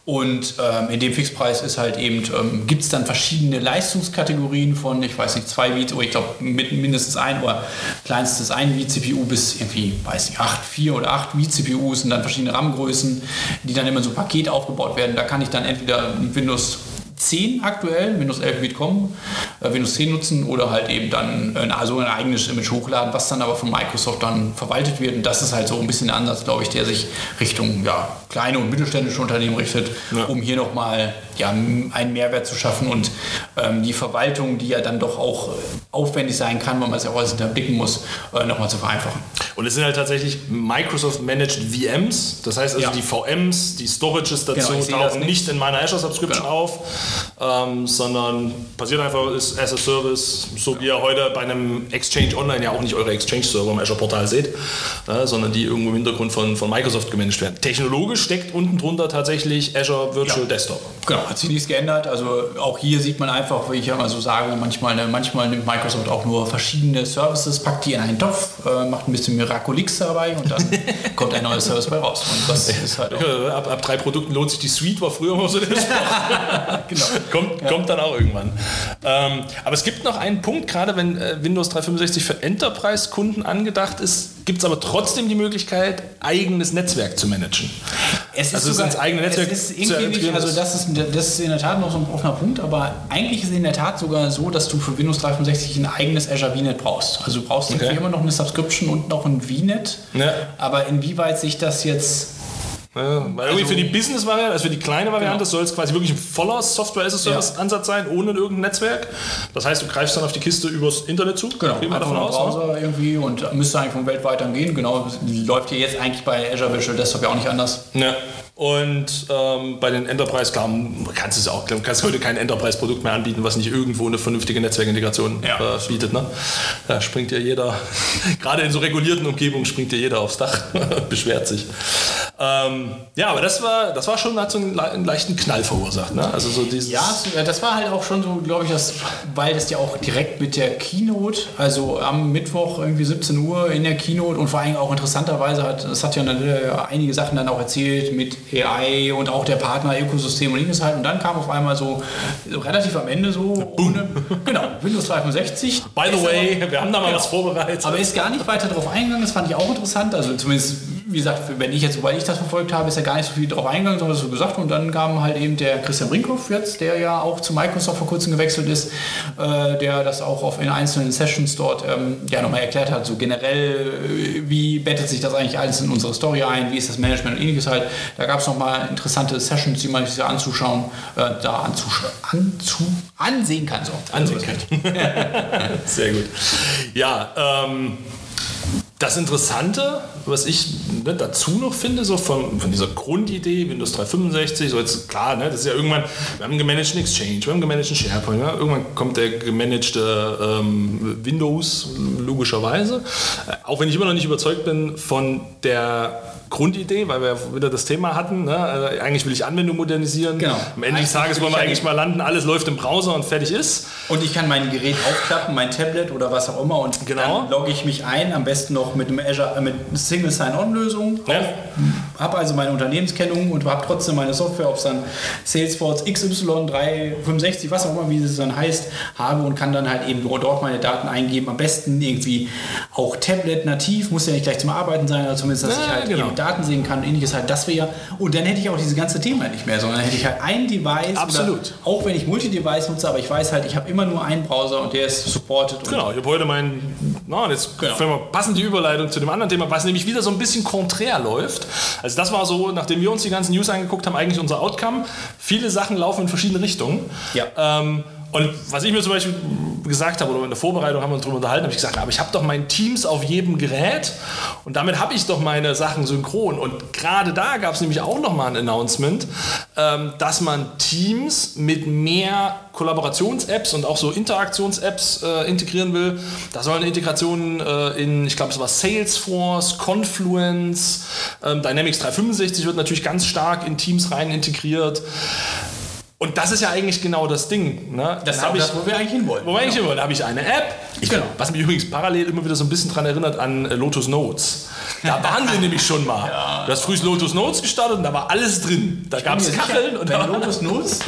Und ähm, in dem Fixpreis ist halt eben, ähm, gibt es dann verschiedene Leistungskategorien von, ich weiß nicht, zwei V, oder ich glaube mit mindestens ein oder kleinstes ein V-CPU bis irgendwie, weiß nicht, acht, vier oder acht V-CPUs und dann verschiedene RAM-Größen, die dann immer so ein Paket aufgebaut werden. Da kann ich dann entweder Windows 10 aktuell, Windows 11 wird kommen, äh, Windows 10 nutzen oder halt eben dann ein, also ein eigenes Image hochladen, was dann aber von Microsoft dann verwaltet wird. Und das ist halt so ein bisschen der Ansatz, glaube ich, der sich Richtung ja, kleine und mittelständische Unternehmen richtet, Ja. um hier nochmal ja, einen Mehrwert zu schaffen und ähm, die Verwaltung, die ja dann doch auch äh, aufwendig sein kann, weil man es ja auch alles hinterblicken muss, äh, nochmal zu vereinfachen. Und es sind halt tatsächlich Microsoft Managed VMs. Das heißt also Ja. die VMs, die Storages dazu Genau, sehe das tauchen nicht. in meiner Azure Subscription Genau. auf, ähm, sondern passiert einfach, ist as a Service, so wie ihr heute bei einem Exchange Online ja auch nicht eure Exchange-Server im Azure Portal seht, äh, sondern die irgendwo im Hintergrund von, von Microsoft gemanagt werden. Technologisch steckt unten drunter tatsächlich Azure Virtual Ja. Desktop. Genau, hat sich nichts geändert. Also auch hier sieht man einfach, wie ich ja mal so sage, manchmal, manchmal nimmt Microsoft auch nur verschiedene Services, packt die in einen Topf, äh, macht ein bisschen Miraculix dabei und dann kommt ein neuer Service bei raus. Und das ist halt auch ab, ab drei Produkten lohnt sich die Suite, war früher immer so der Spruch. genau. kommt, ja. kommt dann auch irgendwann. Ähm, aber es gibt noch einen Punkt, gerade wenn äh, Windows 365 für Enterprise-Kunden angedacht ist, gibt es aber trotzdem die Möglichkeit, eigenes Netzwerk zu managen. Es also sogar, ins eigene Netzwerk es ist irgendwie nicht, also das ist, das ist in der Tat noch so ein offener Punkt, aber eigentlich ist es in der Tat sogar so, dass du für Windows 365 ein eigenes Azure VNet brauchst. Also du brauchst okay. immer noch eine Subscription und noch ein VNet. Ja. Aber inwieweit sich das jetzt ja, weil irgendwie für die also- Business-Variante, also für die kleine Variante, genau. soll es quasi wirklich ein voller Software-as-a-Service-Ansatz sein, ohne irgendein Netzwerk. Das heißt, du greifst dann auf die Kiste übers Internet zu. Genau, einfach davon aus, Browser oder? irgendwie und müsste eigentlich vom weltweit gehen. Genau, läuft hier jetzt eigentlich bei Azure Visual Desktop ja auch nicht anders. Ja. Und ähm, bei den Enterprise, klar, kannst du es auch, kannst heute kein Enterprise-Produkt mehr anbieten, was nicht irgendwo eine vernünftige Netzwerkintegration ja. äh, bietet. Ne? Da springt ja jeder, gerade in so regulierten Umgebungen springt ja jeder aufs Dach, beschwert sich. Ähm, ja, aber das war, das war schon, hat so einen, einen leichten Knall verursacht. Ne? Also so dieses ja, das war halt auch schon so, glaube ich, das, weil das ja auch direkt mit der Keynote, also am Mittwoch irgendwie 17 Uhr in der Keynote und vor allem auch interessanterweise hat, es hat ja einige Sachen dann auch erzählt mit AI und auch der Partner-Ökosystem und ähnliches halt. Und dann kam auf einmal so, so relativ am Ende so ohne, genau, Windows 365. By the way, aber, wir haben da mal genau, was vorbereitet. Aber ist gar nicht weiter darauf eingegangen, das fand ich auch interessant. Also zumindest, wie gesagt, wenn ich jetzt, weil ich das verfolgt habe, ist ja gar nicht so viel darauf eingegangen, sondern so gesagt. Und dann kam halt eben der Christian Brinkhoff jetzt, der ja auch zu Microsoft vor kurzem gewechselt ist, äh, der das auch auf in einzelnen Sessions dort ähm, ja nochmal erklärt hat, so generell, äh, wie bettet sich das eigentlich alles in unsere Story ein, wie ist das Management und ähnliches halt. Da gab es nochmal interessante Sessions, die man sich anzuschauen, äh, da anzusch anzu ansehen kann. So. Ansehen kann. Sehr gut. Ja, ähm, das Interessante, was ich ne, dazu noch finde, so von, von dieser Grundidee, Windows 365, so jetzt klar, ne, das ist ja irgendwann, wir haben einen gemanagten Exchange, wir haben einen gemanagten SharePoint, ne, irgendwann kommt der gemanagte ähm, Windows, logischerweise. Äh, auch wenn ich immer noch nicht überzeugt bin von der Grundidee, weil wir wieder das Thema hatten. Ne? Also eigentlich will ich Anwendung modernisieren. Genau. Am Ende des Tages wollen wir eigentlich mal landen, alles läuft im Browser und fertig ist. Und ich kann mein Gerät aufklappen, mein Tablet oder was auch immer und genau. dann logge ich mich ein, am besten noch mit einem Azure, äh, mit Single Sign-On-Lösung. Ja. Habe also meine Unternehmenskennung und habe trotzdem meine Software, ob es dann Salesforce XY 365, was auch immer, wie es dann heißt, habe und kann dann halt eben dort meine Daten eingeben. Am besten irgendwie auch Tablet nativ, muss ja nicht gleich zum Arbeiten sein, aber zumindest, dass ja, ich halt genau. eben Daten sehen kann und ähnliches halt, das wäre und dann hätte ich auch dieses ganze Thema nicht mehr, sondern hätte ich halt ein Device. Absolut. auch wenn ich Multi-Device nutze, aber ich weiß halt, ich habe immer nur einen Browser und der ist supported. Genau, ich habe heute meinen, na, jetzt genau. passen die Überleitung zu dem anderen Thema, was nämlich wieder so ein bisschen konträr läuft. Also das war so, nachdem wir uns die ganzen News angeguckt haben, eigentlich unser Outcome. Viele Sachen laufen in verschiedene Richtungen. Ja. Ähm, und was ich mir zum Beispiel gesagt habe, oder in der Vorbereitung haben wir uns darüber unterhalten, habe ich gesagt, aber ich habe doch mein Teams auf jedem Gerät und damit habe ich doch meine Sachen synchron. Und gerade da gab es nämlich auch nochmal ein Announcement, ähm, dass man Teams mit mehr Kollaborations-Apps und auch so Interaktions-Apps äh, integrieren will. Da sollen Integrationen äh, in, ich glaube, es war Salesforce, Confluence, ähm, Dynamics 365 wird natürlich ganz stark in Teams rein integriert. Und das ist ja eigentlich genau das Ding. Ne? Das ist das, wo wir eigentlich hinwollen. Wo wir eigentlich genau. hinwollen. Da habe ich eine App, ich, genau. was mich übrigens parallel immer wieder so ein bisschen daran erinnert an äh, Lotus Notes. Da waren wir nämlich schon mal. Ja. Du hast früh Lotus Notes gestartet und da war alles drin. Da gab es Kacheln. Und wenn Lotus Notes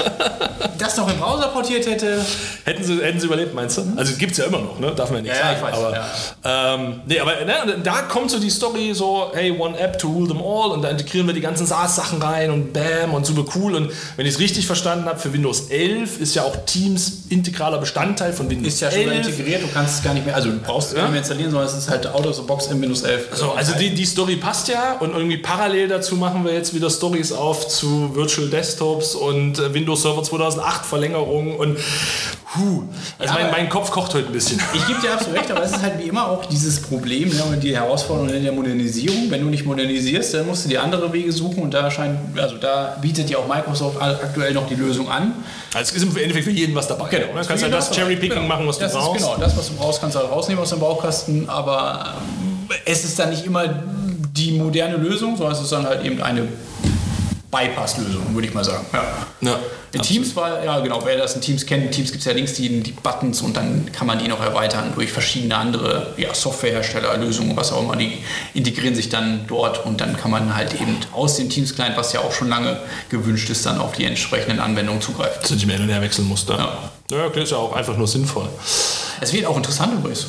das noch im Browser portiert hätte. Hätten sie, hätten sie überlebt, meinst du? Also gibt es ja immer noch, ne? darf man ja nicht ja, sagen. Ja, ich weiß, aber, ähm, nee, aber ne, da kommt so die Story so, hey, one app to rule them all und da integrieren wir die ganzen SaaS-Sachen rein und bam und super cool. Und wenn ich es richtig verstanden habe, für Windows 11 ist ja auch Teams integraler Bestandteil von Windows 11. Ist ja schon 11. integriert, du kannst es gar nicht mehr, also du brauchst es ja? nicht mehr installieren, sondern es ist halt out of the box in Windows 11. Also, also die, die Story passt ja und irgendwie parallel dazu machen wir jetzt wieder Stories auf zu Virtual Desktops und äh, Windows Server 2008 Verlängerungen und Puh, also ja, mein, mein, Kopf kocht heute ein bisschen. Ich gebe dir absolut recht, aber es ist halt wie immer auch dieses Problem ne, und die Herausforderung in der Modernisierung. Wenn du nicht modernisierst, dann musst du dir andere Wege suchen und da scheint, also da bietet ja auch Microsoft aktuell noch die Lösung an. Also es ist im Endeffekt für jeden was dabei. Genau. Du kannst ja das Cherry-Picking genau. machen, was du das brauchst. genau, das, was du brauchst, kannst du halt rausnehmen aus dem Baukasten, aber ähm, es ist dann nicht immer die moderne Lösung, sondern es ist dann halt eben eine Bypass-Lösung, würde ich mal sagen. Ja. Ja, In Teams war, ja genau, wer das in Teams kennt, in Teams gibt es ja links die, die Buttons und dann kann man die noch erweitern durch verschiedene andere ja, Softwarehersteller, Lösungen, was auch immer, die integrieren sich dann dort und dann kann man halt eben aus dem Teams-Client, was ja auch schon lange gewünscht ist, dann auf die entsprechenden Anwendungen zugreifen. und her wechseln musst. Ja, ja das ist ja auch einfach nur sinnvoll. Es wird auch interessant übrigens.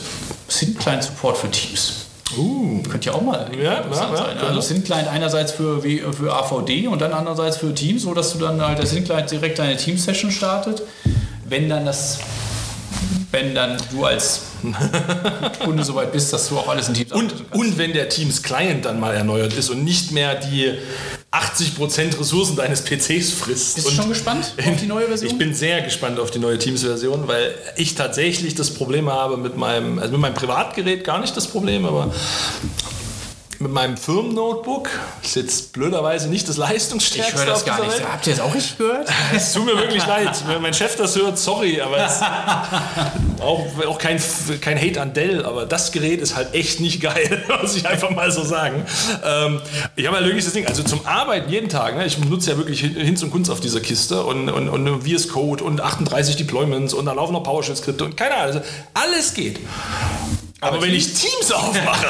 Syn-Client-Support für Teams. Uh, Könnte ja auch mal Ja, interessant ja, ja, sein. Also Syn-Client einerseits für, für AVD und dann andererseits für Teams, so dass du dann halt der Syn-Client direkt deine Team-Session startet. Wenn dann das, wenn dann du als Kunde soweit bist, dass du auch alles in Teams und, und wenn der Teams Client dann mal erneuert ist und nicht mehr die 80% Ressourcen deines PCs frisst. Bist du schon gespannt auf die neue Version? Ich bin sehr gespannt auf die neue Teams-Version, weil ich tatsächlich das Problem habe mit meinem, also mit meinem Privatgerät gar nicht das Problem, aber mit meinem Firmen-Notebook ist jetzt blöderweise nicht das ich leistungsstärkste höre das gar nicht. Welt. Habt ihr das auch richtig gehört? Es tut mir wirklich leid. Wenn mein Chef das hört, sorry, aber es auch, auch kein, kein Hate an Dell, aber das Gerät ist halt echt nicht geil, muss ich einfach mal so sagen. Ähm, ich habe halt wirklich das Ding, also zum Arbeiten jeden Tag, ne, ich nutze ja wirklich Hin- Hinz und Kunst auf dieser Kiste und, und, und VS Code und 38 Deployments und da laufen noch PowerShell-Skripte und keine Ahnung, also alles geht. Aber, wenn ich Teams aufmache,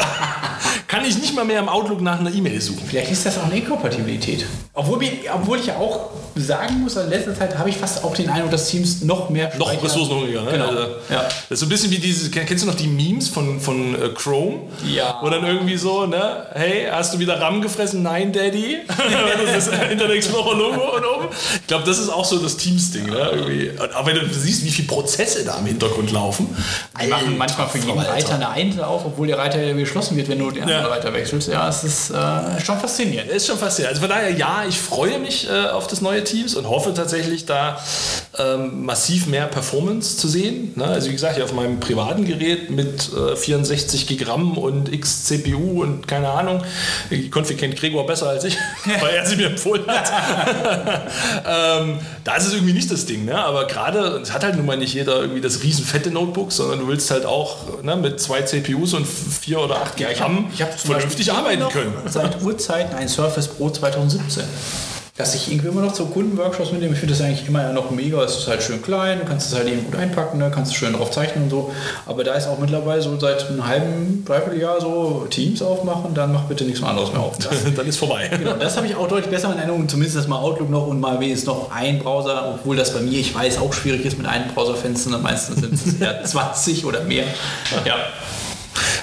kann ich nicht mal mehr im Outlook nach einer E-Mail suchen. Vielleicht ist das auch eine Inkompatibilität. Obwohl, obwohl ich ja auch sagen muss, in letzter Zeit habe ich fast auch den Eindruck, dass Teams noch mehr Noch ressourcenhungriger, ne? Genau. Also, Ja. Das ist so ein bisschen wie diese, kenn- kennst du noch die Memes von, von äh, Chrome? Ja. Wo dann irgendwie so, ne, hey, hast du wieder RAM gefressen? Nein, Daddy. das ist das Internet Explorer Logo und oben. Ich glaube, das ist auch so das Teams-Ding, ne? Irgendwie. Auch wenn du siehst, wie viele Prozesse da im Hintergrund laufen. Die machen manchmal für jeden. Reiter eine Einzel auf, obwohl der Reiter ja geschlossen wird, wenn du den anderen Ja. Reiter wechselst. Ja, es ist äh, schon faszinierend. Ist schon faszinierend. Also von daher, ja, ich freue mich äh, auf das neue Teams und hoffe tatsächlich da ähm, massiv mehr Performance zu sehen. Ne? Also wie gesagt, hier auf meinem privaten Gerät mit äh, 64 Gigramm und X CPU und keine Ahnung. Die Config kennt Gregor besser als ich, weil er sie mir empfohlen hat. ähm, da ist es irgendwie nicht das Ding. Ne? Aber gerade, es hat halt nun mal nicht jeder irgendwie das riesen fette Notebook, sondern du willst halt auch ne, mit zwei CPUs und vier oder acht Gigramm ich hab zum vernünftig arbeiten können. Seit Urzeiten ein Surface Pro 2017. Dass ich irgendwie immer noch zu Kundenworkshops mitnehme. Ich finde das eigentlich immer ja noch mega. Es ist halt schön klein, du kannst es halt eben gut einpacken, ne? kannst du schön drauf zeichnen und so. Aber da ist auch mittlerweile so seit einem halben, dreiviertel Jahr so Teams aufmachen, dann mach bitte nichts mehr anderes mehr auf. Das, dann ist vorbei. genau, das habe ich auch deutlich besser in Erinnerung. Zumindest das mal Outlook noch und mal wenigstens noch ein Browser, obwohl das bei mir, ich weiß, auch schwierig ist mit einem Browserfenster. Meistens sind es eher 20 oder mehr. Ja.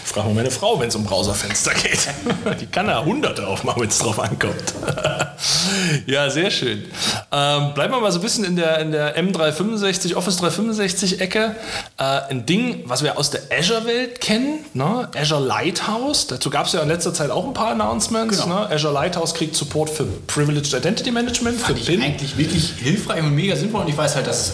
Frag mal meine Frau, wenn es um Browserfenster geht. Die kann da hunderte aufmachen, wenn es drauf ankommt. ja, sehr schön. Ähm, bleiben wir mal so ein bisschen in der, in der M365, Office 365 Ecke. Äh, ein Ding, was wir aus der Azure-Welt kennen, ne? Azure Lighthouse. Dazu gab es ja in letzter Zeit auch ein paar Announcements. Genau. Ne? Azure Lighthouse kriegt Support für Privileged Identity Management, für Fand ich PIN. eigentlich wirklich hilfreich und mega sinnvoll und ich weiß halt, dass es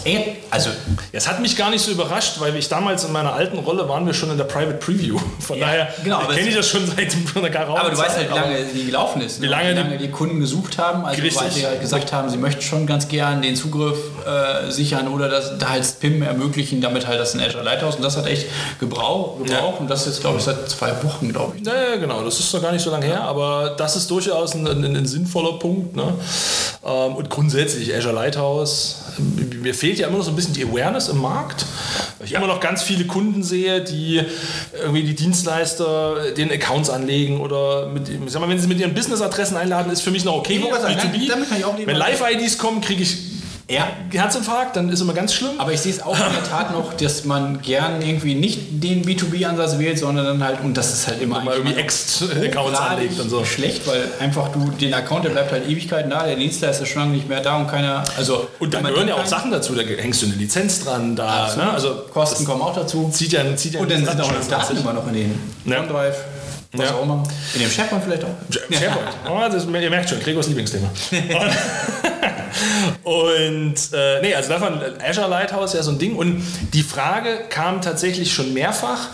also Es hat mich gar nicht so überrascht, weil ich damals in meiner alten Rolle waren wir schon in der Private Preview. Von Ja, daher genau, kenne ich das schon seit einer geraumen aber du weißt halt, wie lange die gelaufen ist. ne? Wie lange wie die- lange die Kunden gesucht haben. Also Richtig. weil sie halt gesagt haben, sie möchten schon ganz gern den Zugriff äh, sichern oder das da halt PIM ermöglichen, damit halt das in Azure Lighthouse. Und das hat echt Gebrauch, Gebrauch Ja. und das jetzt, glaube ich, seit zwei Wochen, glaube ich. Ja, ja, genau, das ist noch gar nicht so lange her, aber das ist durchaus ein, ein, ein sinnvoller Punkt. Ne? Ähm, und grundsätzlich Azure Lighthouse, mir fehlt ja immer noch so ein bisschen die Awareness im Markt. Weil ich immer noch ganz viele Kunden sehe, die irgendwie die Dienstleister den Accounts anlegen oder mit, ich sag mal, wenn sie mit ihren Business-Adressen einladen, ist für mich noch okay. Ich wollte gerade sagen, B2B. damit kann ich auch leben. Wenn Live-IDs kommen, kriege ich Ja. Herzinfarkt, dann ist immer ganz schlimm. Aber ich sehe es auch in der Tat noch, dass man gern irgendwie nicht den B2B-Ansatz wählt, sondern dann halt, und das ist halt immer mal irgendwie Ex-Accounts anlegt und so. schlecht, weil einfach du den Account, der bleibt halt Ewigkeiten da, der Dienstleister ist schon lange nicht mehr da und keiner, also Und da man gehören ja auch Sachen dazu, da hängst du eine Lizenz dran, da, ne? also Kosten kommen auch dazu. zieht ja, zieht ja Und dann sind auch Datenschutz Daten immer noch in den Ja. OneDrive, was Ja. auch immer. In dem SharePoint vielleicht auch. SharePoint. Oh, das, ihr merkt schon, Gregors Lieblingsthema. Und äh, nee, also davon Azure Lighthouse ja so ein Ding. Und die Frage kam tatsächlich schon mehrfach,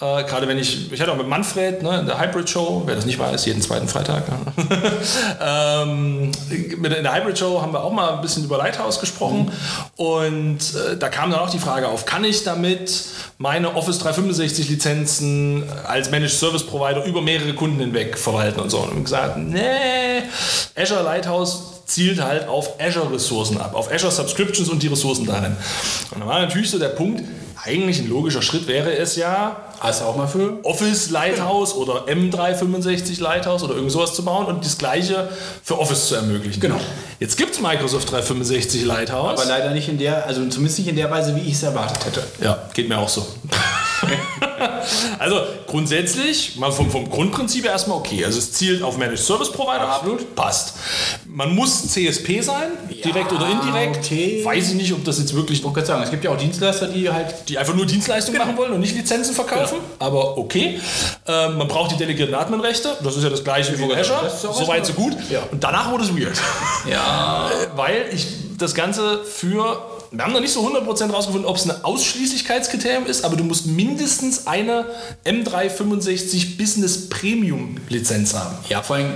äh, gerade wenn ich, ich hatte auch mit Manfred ne, in der Hybrid Show, wer das nicht weiß, jeden zweiten Freitag. Ne? ähm, in der Hybrid Show haben wir auch mal ein bisschen über Lighthouse gesprochen. Und äh, da kam dann auch die Frage auf, kann ich damit meine Office 365 Lizenzen als Managed Service Provider über mehrere Kunden hinweg verwalten und so. Und gesagt, nee, Azure Lighthouse zielt halt auf Azure-Ressourcen ab, auf Azure Subscriptions und die Ressourcen darin. Und da war natürlich so der Punkt, eigentlich ein logischer Schritt wäre es ja, du auch mal für? Office Lighthouse oder M365 Lighthouse oder irgend sowas zu bauen und das gleiche für Office zu ermöglichen. Genau. Jetzt gibt es Microsoft 365 Lighthouse. Aber leider nicht in der, also zumindest nicht in der Weise, wie ich es erwartet hätte. Ja, geht mir auch so. also grundsätzlich, mal vom, vom Grundprinzip her erstmal okay. Also es zielt auf Managed Service Provider. Absolut. Passt. Man muss CSP sein, direkt oder indirekt. okay. Weiß ich nicht, ob das jetzt wirklich Ich wollte sagen, es gibt ja auch Dienstleister, die halt die einfach nur Dienstleistungen machen wollen und nicht Lizenzen verkaufen. Aber okay. Ähm, man braucht die delegierten Adminrechte. Das ist ja das gleiche wie sagen, Azure. Soweit, so gut. Ja. Und danach wurde es weird. Ja. Weil ich das Ganze für. Wir haben noch nicht so 100% rausgefunden, ob es ein Ausschließlichkeitskriterium ist, aber du musst mindestens eine M365 Business Premium Lizenz haben. Ja, vor allem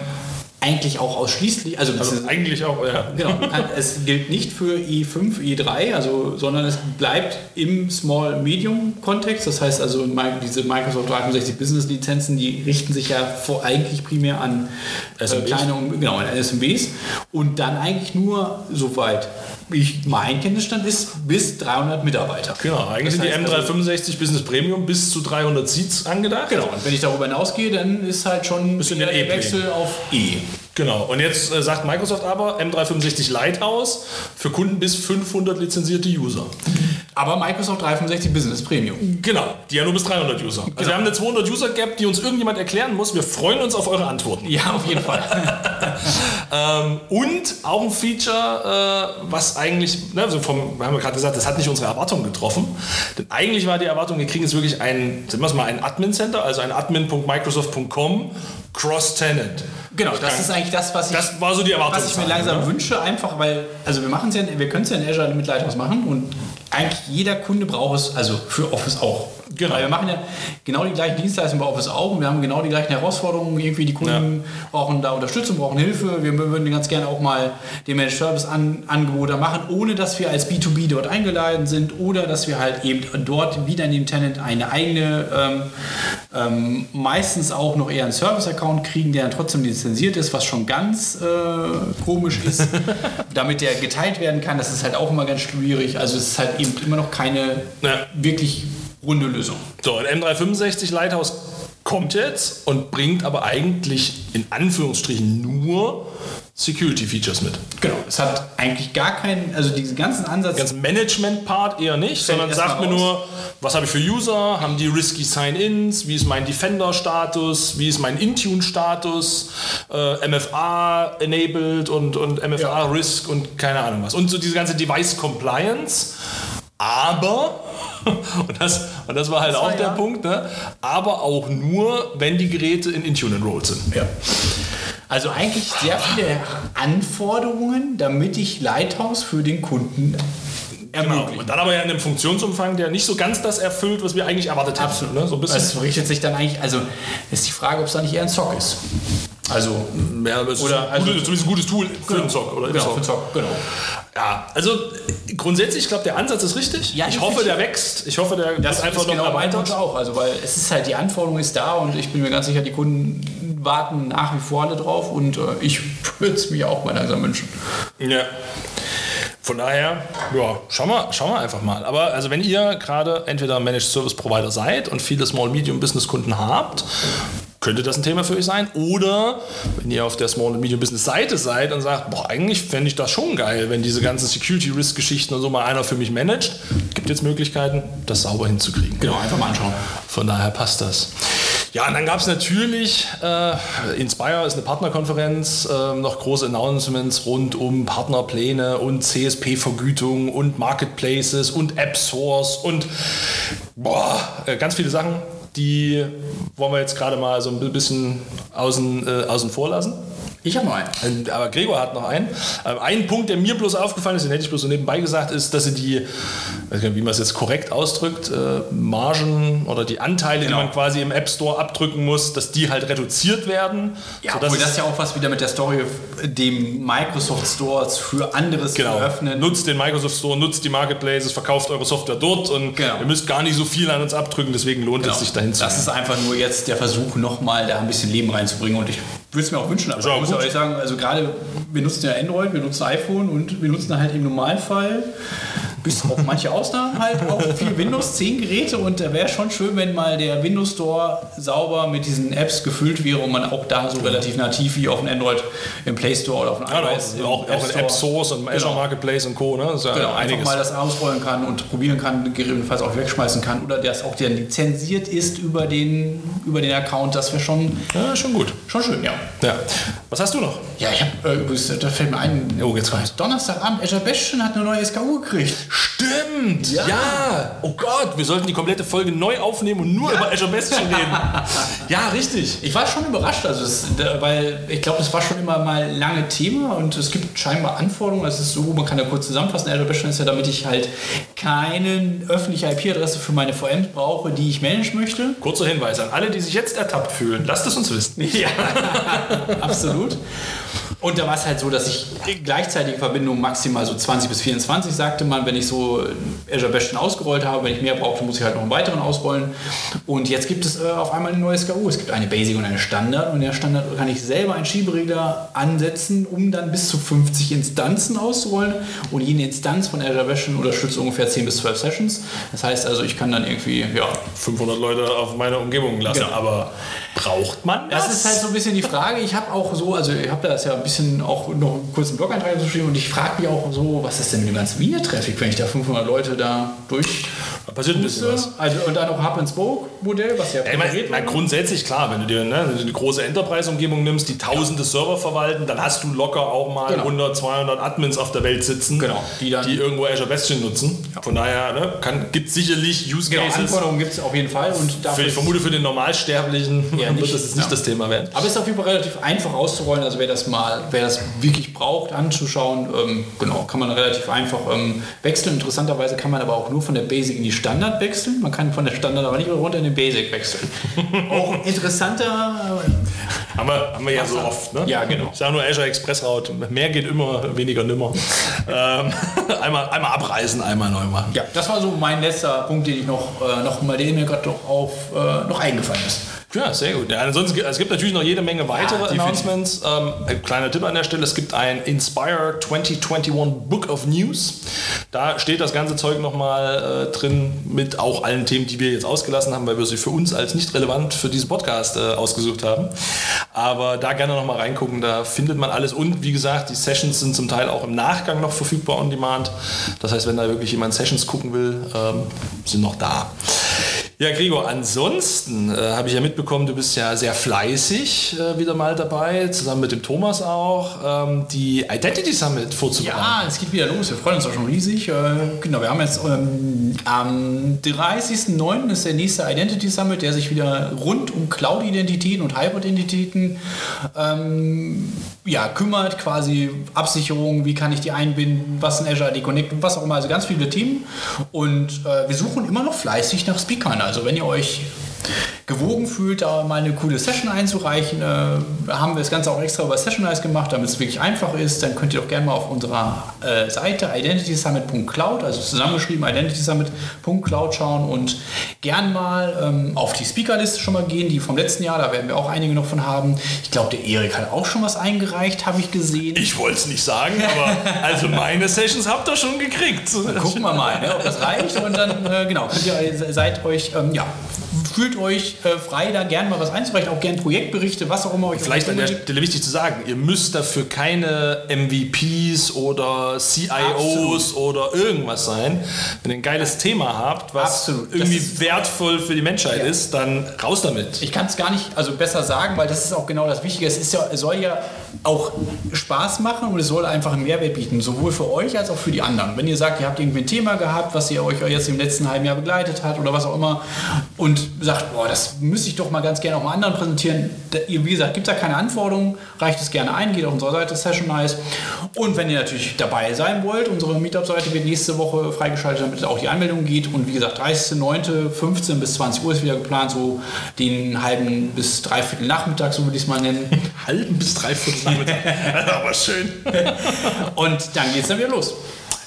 eigentlich auch ausschließlich, also, Also beziehungsweise- eigentlich auch, ja. Genau, es gilt nicht für i5, i3, also, sondern es bleibt im Small-Medium-Kontext. Das heißt also, diese Microsoft 365 Business-Lizenzen, die richten sich ja vor, eigentlich primär an äh, SMBs. kleine und genau, an SMBs und dann eigentlich nur, soweit ich mein Kenntnisstand ist, bis 300 Mitarbeiter. Genau, eigentlich sind die heißt M365 Business Premium bis zu 300 Seats angedacht. Genau, und wenn ich darüber hinausgehe, dann ist halt schon der. Wechsel auf E. Genau. Und jetzt äh, sagt Microsoft aber M365 Lighthouse für Kunden bis 500 lizenzierte User. Aber Microsoft 365 Business Premium. Genau, die ja nur bis 300 User. Also wir haben eine 200 User Gap, die uns irgendjemand erklären muss. Wir freuen uns auf eure Antworten. Ja, auf jeden Fall. Ähm, und auch ein Feature, äh, was eigentlich, ne, also vom, wir haben ja gerade gesagt, das hat nicht unsere Erwartung getroffen. Denn eigentlich war die Erwartung, wir kriegen jetzt wirklich ein, sagen wir es mal, ein Admin Center, also ein admin.microsoft.com Cross-Tenant. Genau, das ist eigentlich das, was ich, Das war so die Erwartung. was ich mir langsam wünsche, einfach weil, also wir machen es ja, wir können es ja in Azure mit Lighthouse machen und eigentlich jeder Kunde braucht es, also für Office auch. Genau. Weil wir machen ja genau die gleichen Dienstleistungen bei Office auch und wir haben genau die gleichen Herausforderungen. Irgendwie die Kunden brauchen da Unterstützung, brauchen Hilfe. Wir würden ganz gerne auch mal den Managed Service an, Angebote machen, ohne dass wir als B2B dort eingeladen sind oder dass wir halt eben dort wieder in dem Tenant eine eigene, ähm, ähm, meistens auch noch eher einen Service-Account kriegen, der dann trotzdem lizenziert ist, was schon ganz äh, komisch ist, damit der geteilt werden kann. Das ist halt auch immer ganz schwierig. Also es ist halt eben immer noch keine Ja. wirklich runde Lösung. So, und M365 Lighthouse kommt jetzt und bringt aber eigentlich in Anführungsstrichen nur Security-Features mit. Genau. Es hat eigentlich gar keinen, also diesen ganzen Ansatz. ganz Management-Part eher nicht, sondern sagt mir raus. nur, was habe ich für User, haben die risky Sign-ins, wie ist mein Defender-Status, wie ist mein Intune-Status, äh, MFA enabled und, und MFA Risk und keine Ahnung was. Und so diese ganze Device-Compliance. Aber, und das, und das war halt war auch der ja- Punkt, ne? aber auch nur, wenn die Geräte in Intune enrolled sind. ja. Also eigentlich sehr viele Anforderungen, damit ich Lighthouse für den Kunden Genau. ermögliche. Und dann aber ja in einem Funktionsumfang, der nicht so ganz das erfüllt, was wir eigentlich erwartet hätten. Absolut. Ne? So ein bisschen. Es richtet sich dann eigentlich, also ist die Frage, ob es da nicht eher ein Zock ist. Also, Ja, es Oder ist ein also- gutes, zumindest ein gutes Tool für den Zock. Oder genau, Zock. für Zock, genau. Ja, also grundsätzlich, ich glaube, der Ansatz ist richtig. Ja, ich hoffe, der wächst. Ich hoffe, der Das wird einfach ist noch genau mein erweitert. Auch. Also, weil es ist halt, die Anforderung ist da und ich bin mir ganz sicher, die Kunden warten nach wie vor alle drauf und äh, ich würde es mir auch mal langsam wünschen. Ja. Von daher, ja, schauen wir, schauen wir einfach mal. Aber also wenn ihr gerade entweder Managed Service Provider seid und viele Small Medium Business Kunden habt, könnte das ein Thema für euch sein. Oder wenn ihr auf der Small und Medium Business Seite seid und sagt, boah, eigentlich fände ich das schon geil, wenn diese ganzen Security Risk Geschichten und so mal einer für mich managt, gibt jetzt Möglichkeiten, das sauber hinzukriegen. Genau, einfach mal anschauen. Von daher passt das. Ja, und dann gab es natürlich, äh, Inspire ist eine Partnerkonferenz, äh, noch große Announcements rund um Partnerpläne und CSP-Vergütung und Marketplaces und App Source und boah, äh, ganz viele Sachen, die wollen wir jetzt gerade mal so ein bisschen außen, äh, außen vor lassen. Ich habe noch einen. Aber Gregor hat noch einen. Ähm, Ein Punkt, der mir bloß aufgefallen ist, den hätte ich bloß so nebenbei gesagt, ist, dass sie die, weiß gar nicht, wie man es jetzt korrekt ausdrückt, äh, Margen oder die Anteile, Genau. die man quasi im App Store abdrücken muss, dass die halt reduziert werden. Ja, obwohl das ja auch was wieder mit der Story dem Microsoft Stores für anderes Genau. zu öffnen. Nutzt den Microsoft Store, nutzt die Marketplaces, verkauft eure Software dort und Genau. ihr müsst gar nicht so viel an uns abdrücken, deswegen lohnt Genau. es sich dahin zu Das ist einfach nur jetzt der Versuch, nochmal da ein bisschen Leben reinzubringen und ich würde es mir auch wünschen, aber ich muss euch sagen, also gerade wir nutzen ja Android, wir nutzen iPhone und wir nutzen halt im Normalfall bis auf manche Ausnahmen halt auch viel Windows 10 Geräte und da wäre schon schön, wenn mal der Windows Store sauber mit diesen Apps gefüllt wäre und man auch da so relativ nativ wie auf dem Android im Play Store oder auf dem Ja, iOS im auch, auch in App Source und Azure Genau. Marketplace und Co. Ne? Das ist ja Genau, einfach einiges. mal das ausrollen kann und probieren kann, gegebenenfalls auch wegschmeißen kann oder das auch dann lizenziert ist über den, über den Account, das wäre schon, Ja, schon gut. schon schön, ja. Ja. Was hast du noch? Ja, ich habe äh, übrigens, da fällt mir ein, Oh, jetzt kommt's. Donnerstagabend, Azure Bastion hat eine neue SKU gekriegt. Stimmt! Ja. Ja. Oh Gott, wir sollten die komplette Folge neu aufnehmen und nur über Azure Bastion reden. ja, richtig. Ich war schon überrascht, also es, weil ich glaube, das war schon immer mal lange Thema und es gibt scheinbar Anforderungen. Also es ist so, man kann da kurz zusammenfassen. Azure Bastion ist ja, damit ich halt keine öffentliche IP-Adresse für meine VMs brauche, die ich managen möchte. Kurzer Hinweis an alle, die sich jetzt ertappt fühlen. Lasst es uns wissen. Ja, absolut. Und da war es halt so, dass ich gleichzeitige Verbindungen maximal so 20 bis 24 sagte man, wenn ich so Azure Bastion ausgerollt habe. Wenn ich mehr brauchte, muss ich halt noch einen weiteren ausrollen. Und jetzt gibt es äh, auf einmal eine neue SKU. Es gibt eine Basic und eine Standard. Und in der Standard kann ich selber einen Schieberegler ansetzen, um dann bis zu 50 Instanzen auszurollen. Und jede Instanz von Azure Bastion unterstützt ungefähr 10 bis 12 Sessions. Das heißt also, ich kann dann irgendwie, ja, 500 Leute auf meine Umgebung lassen. Genau. Aber braucht man das? Das ist halt so ein bisschen die Frage. Ich habe auch so, also ich habe da ja ein bisschen auch noch einen kurzen Blog-Eintrag geschrieben und ich frage mich auch so, was ist denn mit dem ganzen Video-Traffic, wenn ich da 500 Leute da durch Da passiert ein bisschen was. Also und dann noch Hub-and-Spoke-Modell, was ja Ja, präferiert na, wurde. grundsätzlich klar, wenn du dir ne, eine große Enterprise-Umgebung nimmst, die tausende Server verwalten, dann hast du locker auch mal Genau. 100, 200 Admins auf der Welt sitzen, Genau, die dann- irgendwo Azure Bastion nutzen. Von daher ne, gibt sicherlich Use Genau. Anforderungen gibt es auf jeden Fall und für, dafür ich vermute, für den Normalsterblichen Ja, wird nicht. das jetzt nicht Ja. das Thema werden. Aber es ist auf jeden Fall relativ einfach auszurollen. Also wer das mal, wer das wirklich braucht, anzuschauen, ähm, genau, kann man relativ einfach ähm, wechseln. Interessanterweise kann man aber auch nur von der Basic in die Standard wechseln. Man kann von der Standard aber nicht runter in den Basic wechseln. auch interessanter. äh, Haben wir, haben wir ja so oft. Ne? Ja, genau. Ich sage nur Azure Express Route. Mehr geht immer, weniger nimmer. ähm, einmal, einmal abreißen, einmal neu machen. Ja, das war so mein letzter Punkt, den ich noch, äh, noch mal, der mir gerade noch auf äh, noch eingefallen ist. Ja, sehr gut. Ja, ansonsten es gibt natürlich noch jede Menge weitere definitiv. Announcements. Ähm, ein kleiner Tipp an der Stelle: Es gibt ein Inspire 2021 Book of News. Da steht das ganze Zeug nochmal äh, drin mit auch allen Themen, die wir jetzt ausgelassen haben, weil wir sie für uns als nicht relevant für diesen Podcast äh, ausgesucht haben. Aber da gerne nochmal reingucken, da findet man alles. Und wie gesagt, die Sessions sind zum Teil auch im Nachgang noch verfügbar on demand. Das heißt, wenn da wirklich jemand Sessions gucken will, ähm, sind noch da. Ja, Gregor, ansonsten äh, habe ich ja mitbekommen, du bist ja sehr fleißig äh, wieder mal dabei, zusammen mit dem Thomas auch, ähm, die Identity Summit vorzubereiten. Ja, es geht wieder los. Wir freuen uns auch schon riesig. Äh, genau, wir haben jetzt ähm, am 30.09. ist der nächste Identity Summit, der sich wieder rund um Cloud-Identitäten und Hybrid-Identitäten ähm, ja, kümmert. Quasi Absicherung, wie kann ich die einbinden, was in Azure AD Connect und was auch immer. Also ganz viele Themen. Und äh, wir suchen immer noch fleißig nach Speakern. Also wenn ihr euch gewogen fühlt, da mal eine coole Session einzureichen, äh, haben wir das Ganze auch extra über Sessionize gemacht, damit es wirklich einfach ist. Dann könnt ihr doch gerne mal auf unserer äh, Seite identitysummit.cloud, also zusammengeschrieben identitysummit.cloud schauen und gern mal ähm, auf die Speakerliste schon mal gehen, die vom letzten Jahr, da werden wir auch einige noch von haben. Ich glaube, der Erik hat auch schon was eingereicht, habe ich gesehen. Ich wollte es nicht sagen, aber also meine Sessions habt ihr schon gekriegt. Gucken wir mal, ne, ob das reicht. Und dann, äh, genau, könnt ihr, seid euch, ähm, ja, fühlt euch äh, frei, da gerne mal was einzureichen, auch gerne Projektberichte, was auch immer euch Vielleicht an der Stelle wichtig zu sagen, ihr müsst dafür keine MVPs oder CIOs Absolut. oder irgendwas sein. Wenn ihr ein geiles Thema habt, was Absolut. Irgendwie wertvoll für die Menschheit Ja. ist, dann raus damit. Ich kann es gar nicht also besser sagen, weil das ist auch genau das Wichtige. Es, ist ja, soll ja auch Spaß machen und es soll einfach einen Mehrwert bieten, sowohl für euch als auch für die anderen. Wenn ihr sagt, ihr habt irgendwie ein Thema gehabt, was ihr euch jetzt im letzten halben Jahr begleitet hat oder was auch immer und sagt, boah, das müsste ich doch mal ganz gerne auch mal anderen präsentieren. Wie gesagt, gibt da keine Anforderungen, reicht es gerne ein, geht auf unserer Seite Sessionize. Und wenn ihr natürlich dabei sein wollt, unsere Meetup-Seite wird nächste Woche freigeschaltet, damit auch die Anmeldung geht. Und wie gesagt, 30.09., 15 bis 20 Uhr ist wieder geplant, so den halben bis dreiviertel Nachmittag, so würde ich es mal nennen. Halben bis dreiviertel Nachmittag. Aber schön. Und dann geht es dann wieder los.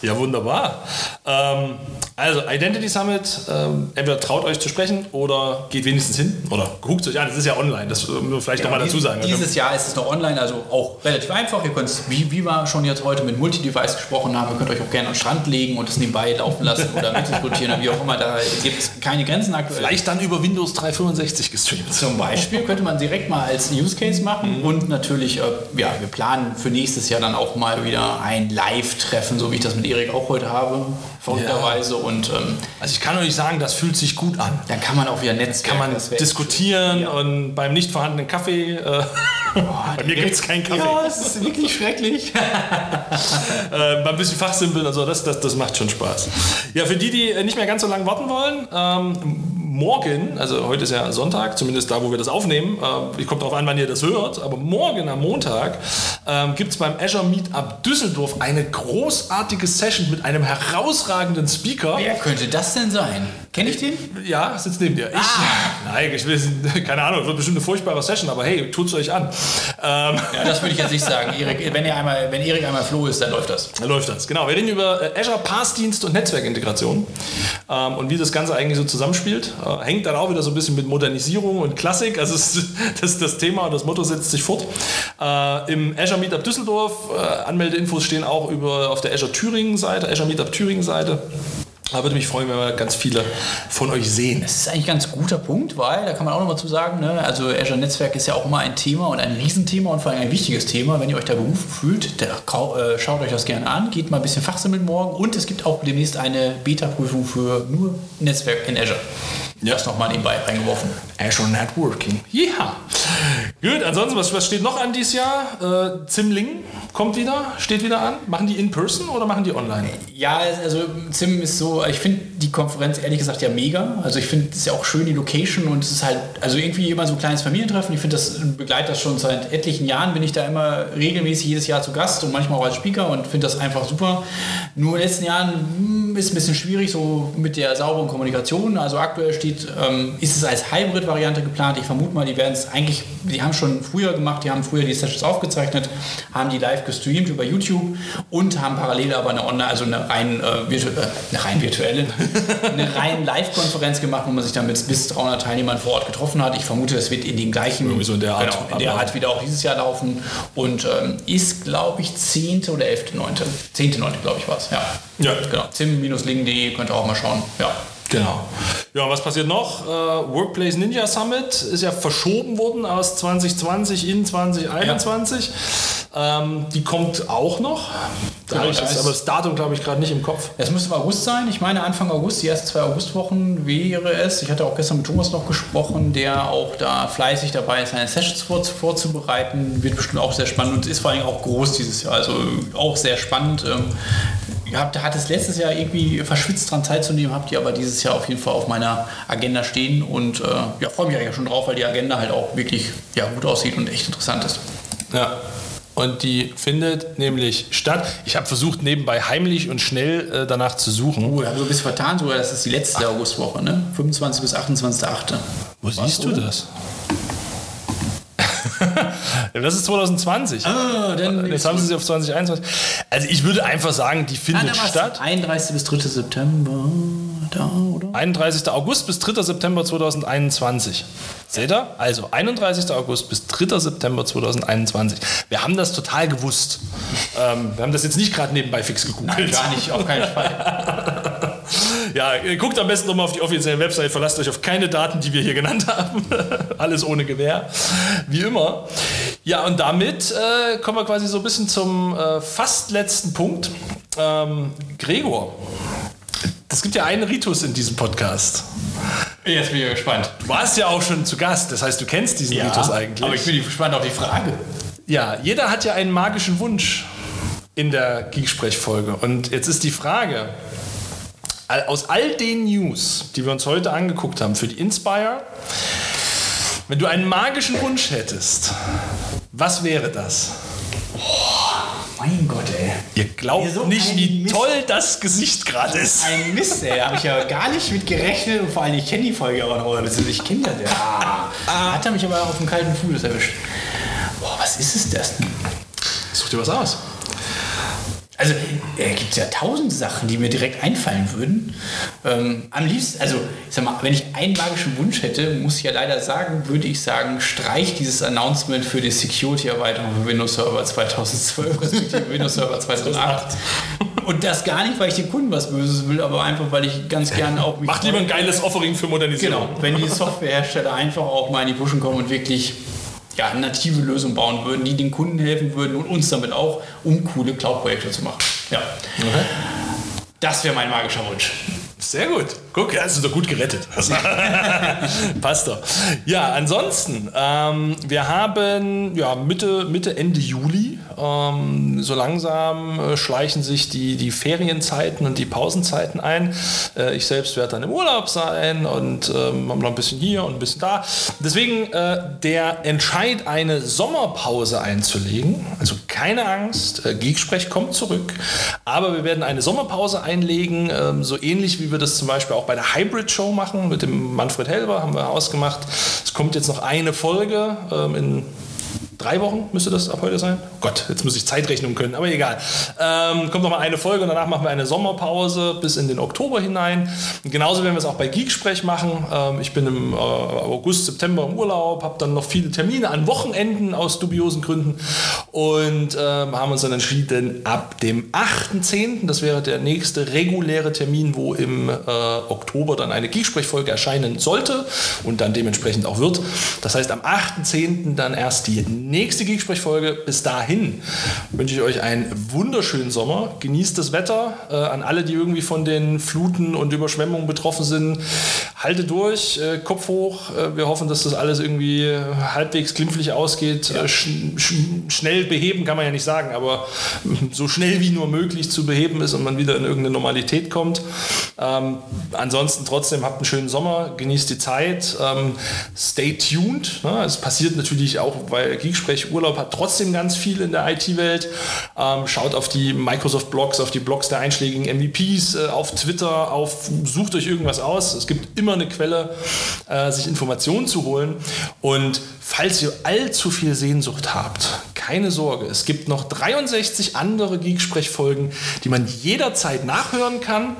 Ja, wunderbar. Ähm, Also Identity Summit, ähm, entweder traut euch zu sprechen oder geht wenigstens hin oder guckt euch an. Das ist ja online, das müssen wir vielleicht Genau, nochmal dazu sagen. Dieses Jahr ist es noch online, also auch relativ einfach. Ihr könnt es, wie, wie wir schon jetzt heute mit Multi-Device gesprochen haben, ihr könnt euch auch gerne an den Strand legen und es nebenbei laufen lassen oder mitdiskutieren oder wie auch immer. Da gibt es keine Grenzen aktuell. Vielleicht dann über Windows 365 gestreamt. Zum Beispiel könnte man direkt mal als Use Case machen Mhm. und natürlich, äh, ja, wir planen für nächstes Jahr dann auch mal wieder ein Live-Treffen, so wie ich das mit Erik auch heute habe, verrückterweise. Und ähm, Also ich kann euch sagen, das fühlt sich gut an. dann kann man auch wieder Netzwerk. Kann man diskutieren Ja. und beim nicht vorhandenen Kaffee. Äh, bei mir gibt es keinen Kaffee. Ja, es ist wirklich schrecklich. äh, ein bisschen fachsimpeln und so, das, das, das macht schon Spaß. Ja, für die, die äh, nicht mehr ganz so lange warten wollen, ähm, morgen, also heute ist ja Sonntag, zumindest da, wo wir das aufnehmen, äh, ich komme darauf an, wann ihr das hört, aber morgen am Montag ähm, gibt es beim Azure Meetup Düsseldorf eine großartige Session mit einem herausragenden Speaker. Wer könnte das denn sein? Kenne ich den? Ja, sitzt neben dir. Ich, Nein, ich will, keine Ahnung, wird bestimmt eine furchtbare Session, aber hey, tut's euch an. Ähm, Ja, das würde ich jetzt nicht sagen. Erik, wenn, er einmal, wenn Erik einmal Flo ist, dann läuft das. Da läuft das. Genau. Wir reden über äh, Azure Pass-Dienst und Netzwerkintegration ähm, und wie das Ganze eigentlich so zusammenspielt. Äh, hängt dann auch wieder so ein bisschen mit Modernisierung und Klassik. Also es, das, das Thema und das Motto setzt sich fort. Äh, Im Azure Meetup Düsseldorf, äh, Anmeldeinfos stehen auch über, auf der Azure Thüringen-Seite, Azure Meetup Thüringen-Seite. Da würde mich freuen, wenn wir ganz viele von euch sehen. Das ist eigentlich ein ganz guter Punkt, weil da kann man auch noch mal zu sagen, ne? also Azure Netzwerk ist ja auch immer ein Thema und ein Riesenthema und vor allem ein wichtiges Thema. Wenn ihr euch da berufen fühlt, der, äh, schaut euch das gerne an, geht mal ein bisschen fachsimmeln morgen und es gibt auch demnächst eine Beta-Prüfung für nur Netzwerk in Azure. Ja. Das nochmal nebenbei reingeworfen. Azure Networking. Ja. Gut, ansonsten, was, was steht noch an dieses Jahr? Äh, Zimling kommt wieder, steht wieder an. Machen die in person oder machen die online? Ja, also Zim ist so, ich finde die Konferenz ehrlich gesagt ja mega. Also ich finde es ja auch schön, die Location und es ist halt, also irgendwie immer so ein kleines Familientreffen. Ich finde das, begleite das schon seit etlichen Jahren, bin ich da immer regelmäßig jedes Jahr zu Gast und manchmal auch als Speaker und finde das einfach super. Nur in den letzten Jahren hm, ist ein bisschen schwierig so mit der sauberen Kommunikation. Also aktuell steht, ähm, ist es als Hybrid-Variante geplant. Ich vermute mal, die werden es eigentlich, die haben schon früher gemacht, die haben früher die Sessions aufgezeichnet, haben die live gestreamt über YouTube und haben parallel aber eine Online, also eine rein, äh, virtu äh, eine rein virtuelle, eine rein Live-Konferenz gemacht, wo man sich dann mit bis 300 Teilnehmern vor Ort getroffen hat. Ich vermute, das wird in den gleichen, Irgendwie so in der Art genau, in der. Art wieder auch dieses Jahr laufen und ähm, ist, glaube ich, 10. oder 11.9. 10.9. glaube ich war es, ja. Ja. Genau, zim-lingen.de könnt ihr auch mal schauen, ja. Genau. Ja, was passiert noch? Äh, Workplace Ninja Summit ist ja verschoben worden aus 2020 in 2021. Ähm, die kommt auch noch. Da Genau, das, aber das Datum glaube ich gerade nicht im Kopf. Es müsste im August sein. Ich meine, Anfang August, die ersten zwei Augustwochen wäre es. Ich hatte auch gestern mit Thomas noch gesprochen, der auch da fleißig dabei ist, seine Sessions vor, vorzubereiten. Wird bestimmt auch sehr spannend und ist vor allem auch groß dieses Jahr. Also auch sehr spannend. Ähm, Ihr habt, hat es letztes Jahr irgendwie verschwitzt dran Zeit zu nehmen, habt ihr aber dieses Jahr auf jeden Fall auf meiner Agenda stehen und äh, ja, freue mich eigentlich schon drauf, weil die Agenda halt auch wirklich ja, gut aussieht und echt interessant ist. Ja. Und die findet nämlich statt. Ich habe versucht, nebenbei heimlich und schnell äh, danach zu suchen. Oh, wir haben so ein bisschen vertan, sogar das ist die letzte Augustwoche, ne? 25 bis 28.8. Wo siehst du das? Das ist 2020. Ah, dann Jetzt haben sie sie auf 2021. Also ich würde einfach sagen, die findet statt. 31. bis 3. September, da, oder? 31. August bis 3. September 2021. Seht ihr? Also 31. August bis 3. September 2021. Wir haben das total gewusst. Ähm, wir haben das jetzt nicht gerade nebenbei fix gegoogelt. Nein, gar nicht, auf keinen Fall. Ja, guckt am besten nochmal auf die offizielle Website, verlasst euch auf keine Daten, die wir hier genannt haben. Alles ohne Gewähr, wie immer. Ja, und damit äh, kommen wir quasi so ein bisschen zum äh, fast letzten Punkt. Ähm, Gregor, es gibt ja einen Ritus in diesem Podcast. Jetzt bin ich gespannt. Du warst ja auch schon zu Gast, das heißt, du kennst diesen Ritus eigentlich. aber ich bin gespannt auf die Frage. Ja, jeder hat ja einen magischen Wunsch in der Geeksprech-Folge. Und jetzt ist die Frage, aus all den News, die wir uns heute angeguckt haben für die Inspire, wenn du einen magischen Wunsch hättest, was wäre das? Mein Gott, ey. Ihr glaubt So nicht, wie Mist. toll das Gesicht gerade ist. Ein Mist, ey. Habe ich ja gar nicht mit gerechnet und vor allem, ich kenne die Folge auch noch. Ich kenne das ja. Hat er mich aber auf dem kalten Fuß erwischt. Boah, was ist es das denn? Such dir was aus. Also äh, gibt es ja tausend Sachen, die mir direkt einfallen würden. Ähm, am liebsten, also ich sag mal, wenn ich einen magischen Wunsch hätte, muss ich ja leider sagen, würde ich sagen, streich dieses Announcement für die Security-Erweiterung für Windows Server 2012 respektive Windows Server 2008. Und das gar nicht, weil ich den Kunden was Böses will, aber einfach, weil ich ganz gerne auch mich. Macht lieber ein geiles Offering für Modernisierung. Genau, wenn die Softwarehersteller einfach auch mal in die Puschen kommen und wirklich ja, native Lösungen bauen würden, die den Kunden helfen würden und uns damit auch, um coole Cloud-Projekte zu machen. Ja. Okay. Das wäre mein magischer Wunsch. Sehr gut. Guck, hast du doch gut gerettet. Passt doch. Ja, ansonsten, ähm, wir haben ja, Mitte, Mitte, Ende Juli. Ähm, so langsam äh, schleichen sich die, die Ferienzeiten und die Pausenzeiten ein. Äh, ich selbst werde dann im Urlaub sein und ähm, noch ein bisschen hier und ein bisschen da. Deswegen äh, der Entscheid, eine Sommerpause einzulegen. Also keine Angst, äh, Geeksprech kommt zurück. Aber wir werden eine Sommerpause einlegen, ähm, so ähnlich wie wir das zum Beispiel auch bei der Hybrid Show machen mit dem Manfred Helber, haben wir ausgemacht. Es kommt jetzt noch eine Folge ähm, in drei Wochen müsste das ab heute sein. Gott, jetzt muss ich Zeitrechnung können, aber egal. Ähm, kommt noch mal eine Folge und danach machen wir eine Sommerpause bis in den Oktober hinein. Und genauso werden wir es auch bei Geeksprech machen. Ähm, ich bin im äh, August, September im Urlaub, habe dann noch viele Termine an Wochenenden aus dubiosen Gründen und ähm, haben uns dann entschieden, ab dem 8.10., das wäre der nächste reguläre Termin, wo im äh, Oktober dann eine Geeksprech-Folge erscheinen sollte und dann dementsprechend auch wird. Das heißt, am 8.10. dann erst die nächste Geeksprech-Folge. Bis dahin wünsche ich euch einen wunderschönen Sommer. Genießt das Wetter. Äh, an alle, die irgendwie von den Fluten und Überschwemmungen betroffen sind, haltet durch, äh, Kopf hoch. Äh, wir hoffen, dass das alles irgendwie halbwegs glimpflich ausgeht. Ja. Sch sch schnell beheben kann man ja nicht sagen, aber so schnell wie nur möglich zu beheben ist und man wieder in irgendeine Normalität kommt. Ähm, ansonsten trotzdem habt einen schönen Sommer, genießt die Zeit, ähm, stay tuned. Ne? Es passiert natürlich auch, weil Geeksprech Sprech Urlaub hat trotzdem ganz viel in der IT-Welt. Ähm, schaut auf die Microsoft-Blogs, auf die Blogs der einschlägigen MVPs, äh, auf Twitter, auf, sucht euch irgendwas aus. Es gibt immer eine Quelle, äh, sich Informationen zu holen. Und falls ihr allzu viel Sehnsucht habt, keine Sorge, es gibt noch 63 andere Geeksprech-Folgen, die man jederzeit nachhören kann.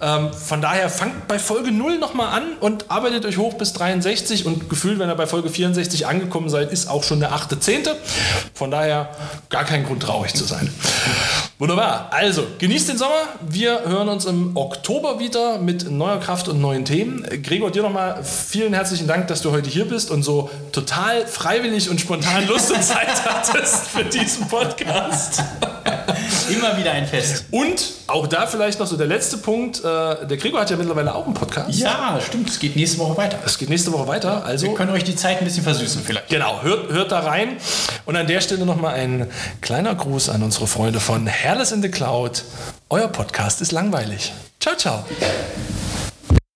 Ähm, von daher fangt bei Folge 0 nochmal an und arbeitet euch hoch bis 63 und gefühlt, wenn ihr bei Folge 64 angekommen seid, ist auch schon der 8.10. Von daher gar kein Grund traurig zu sein. Wunderbar. Also, genießt den Sommer. Wir hören uns im Oktober wieder mit neuer Kraft und neuen Themen. Gregor, dir nochmal vielen herzlichen Dank, dass du heute hier bist und so total freiwillig und spontan Lust und Zeit hattest für diesen Podcast. Immer wieder ein Fest. Und auch da vielleicht noch so der letzte Punkt. Äh, der Gregor hat ja mittlerweile auch einen Podcast. Ja, stimmt. Es geht nächste Woche weiter. Es geht nächste Woche weiter. Also Wir können euch die Zeit ein bisschen versüßen vielleicht. Genau, hört, hört da rein. Und an der Stelle nochmal ein kleiner Gruß an unsere Freunde von Herles in the Cloud. Euer Podcast ist langweilig. Ciao, ciao.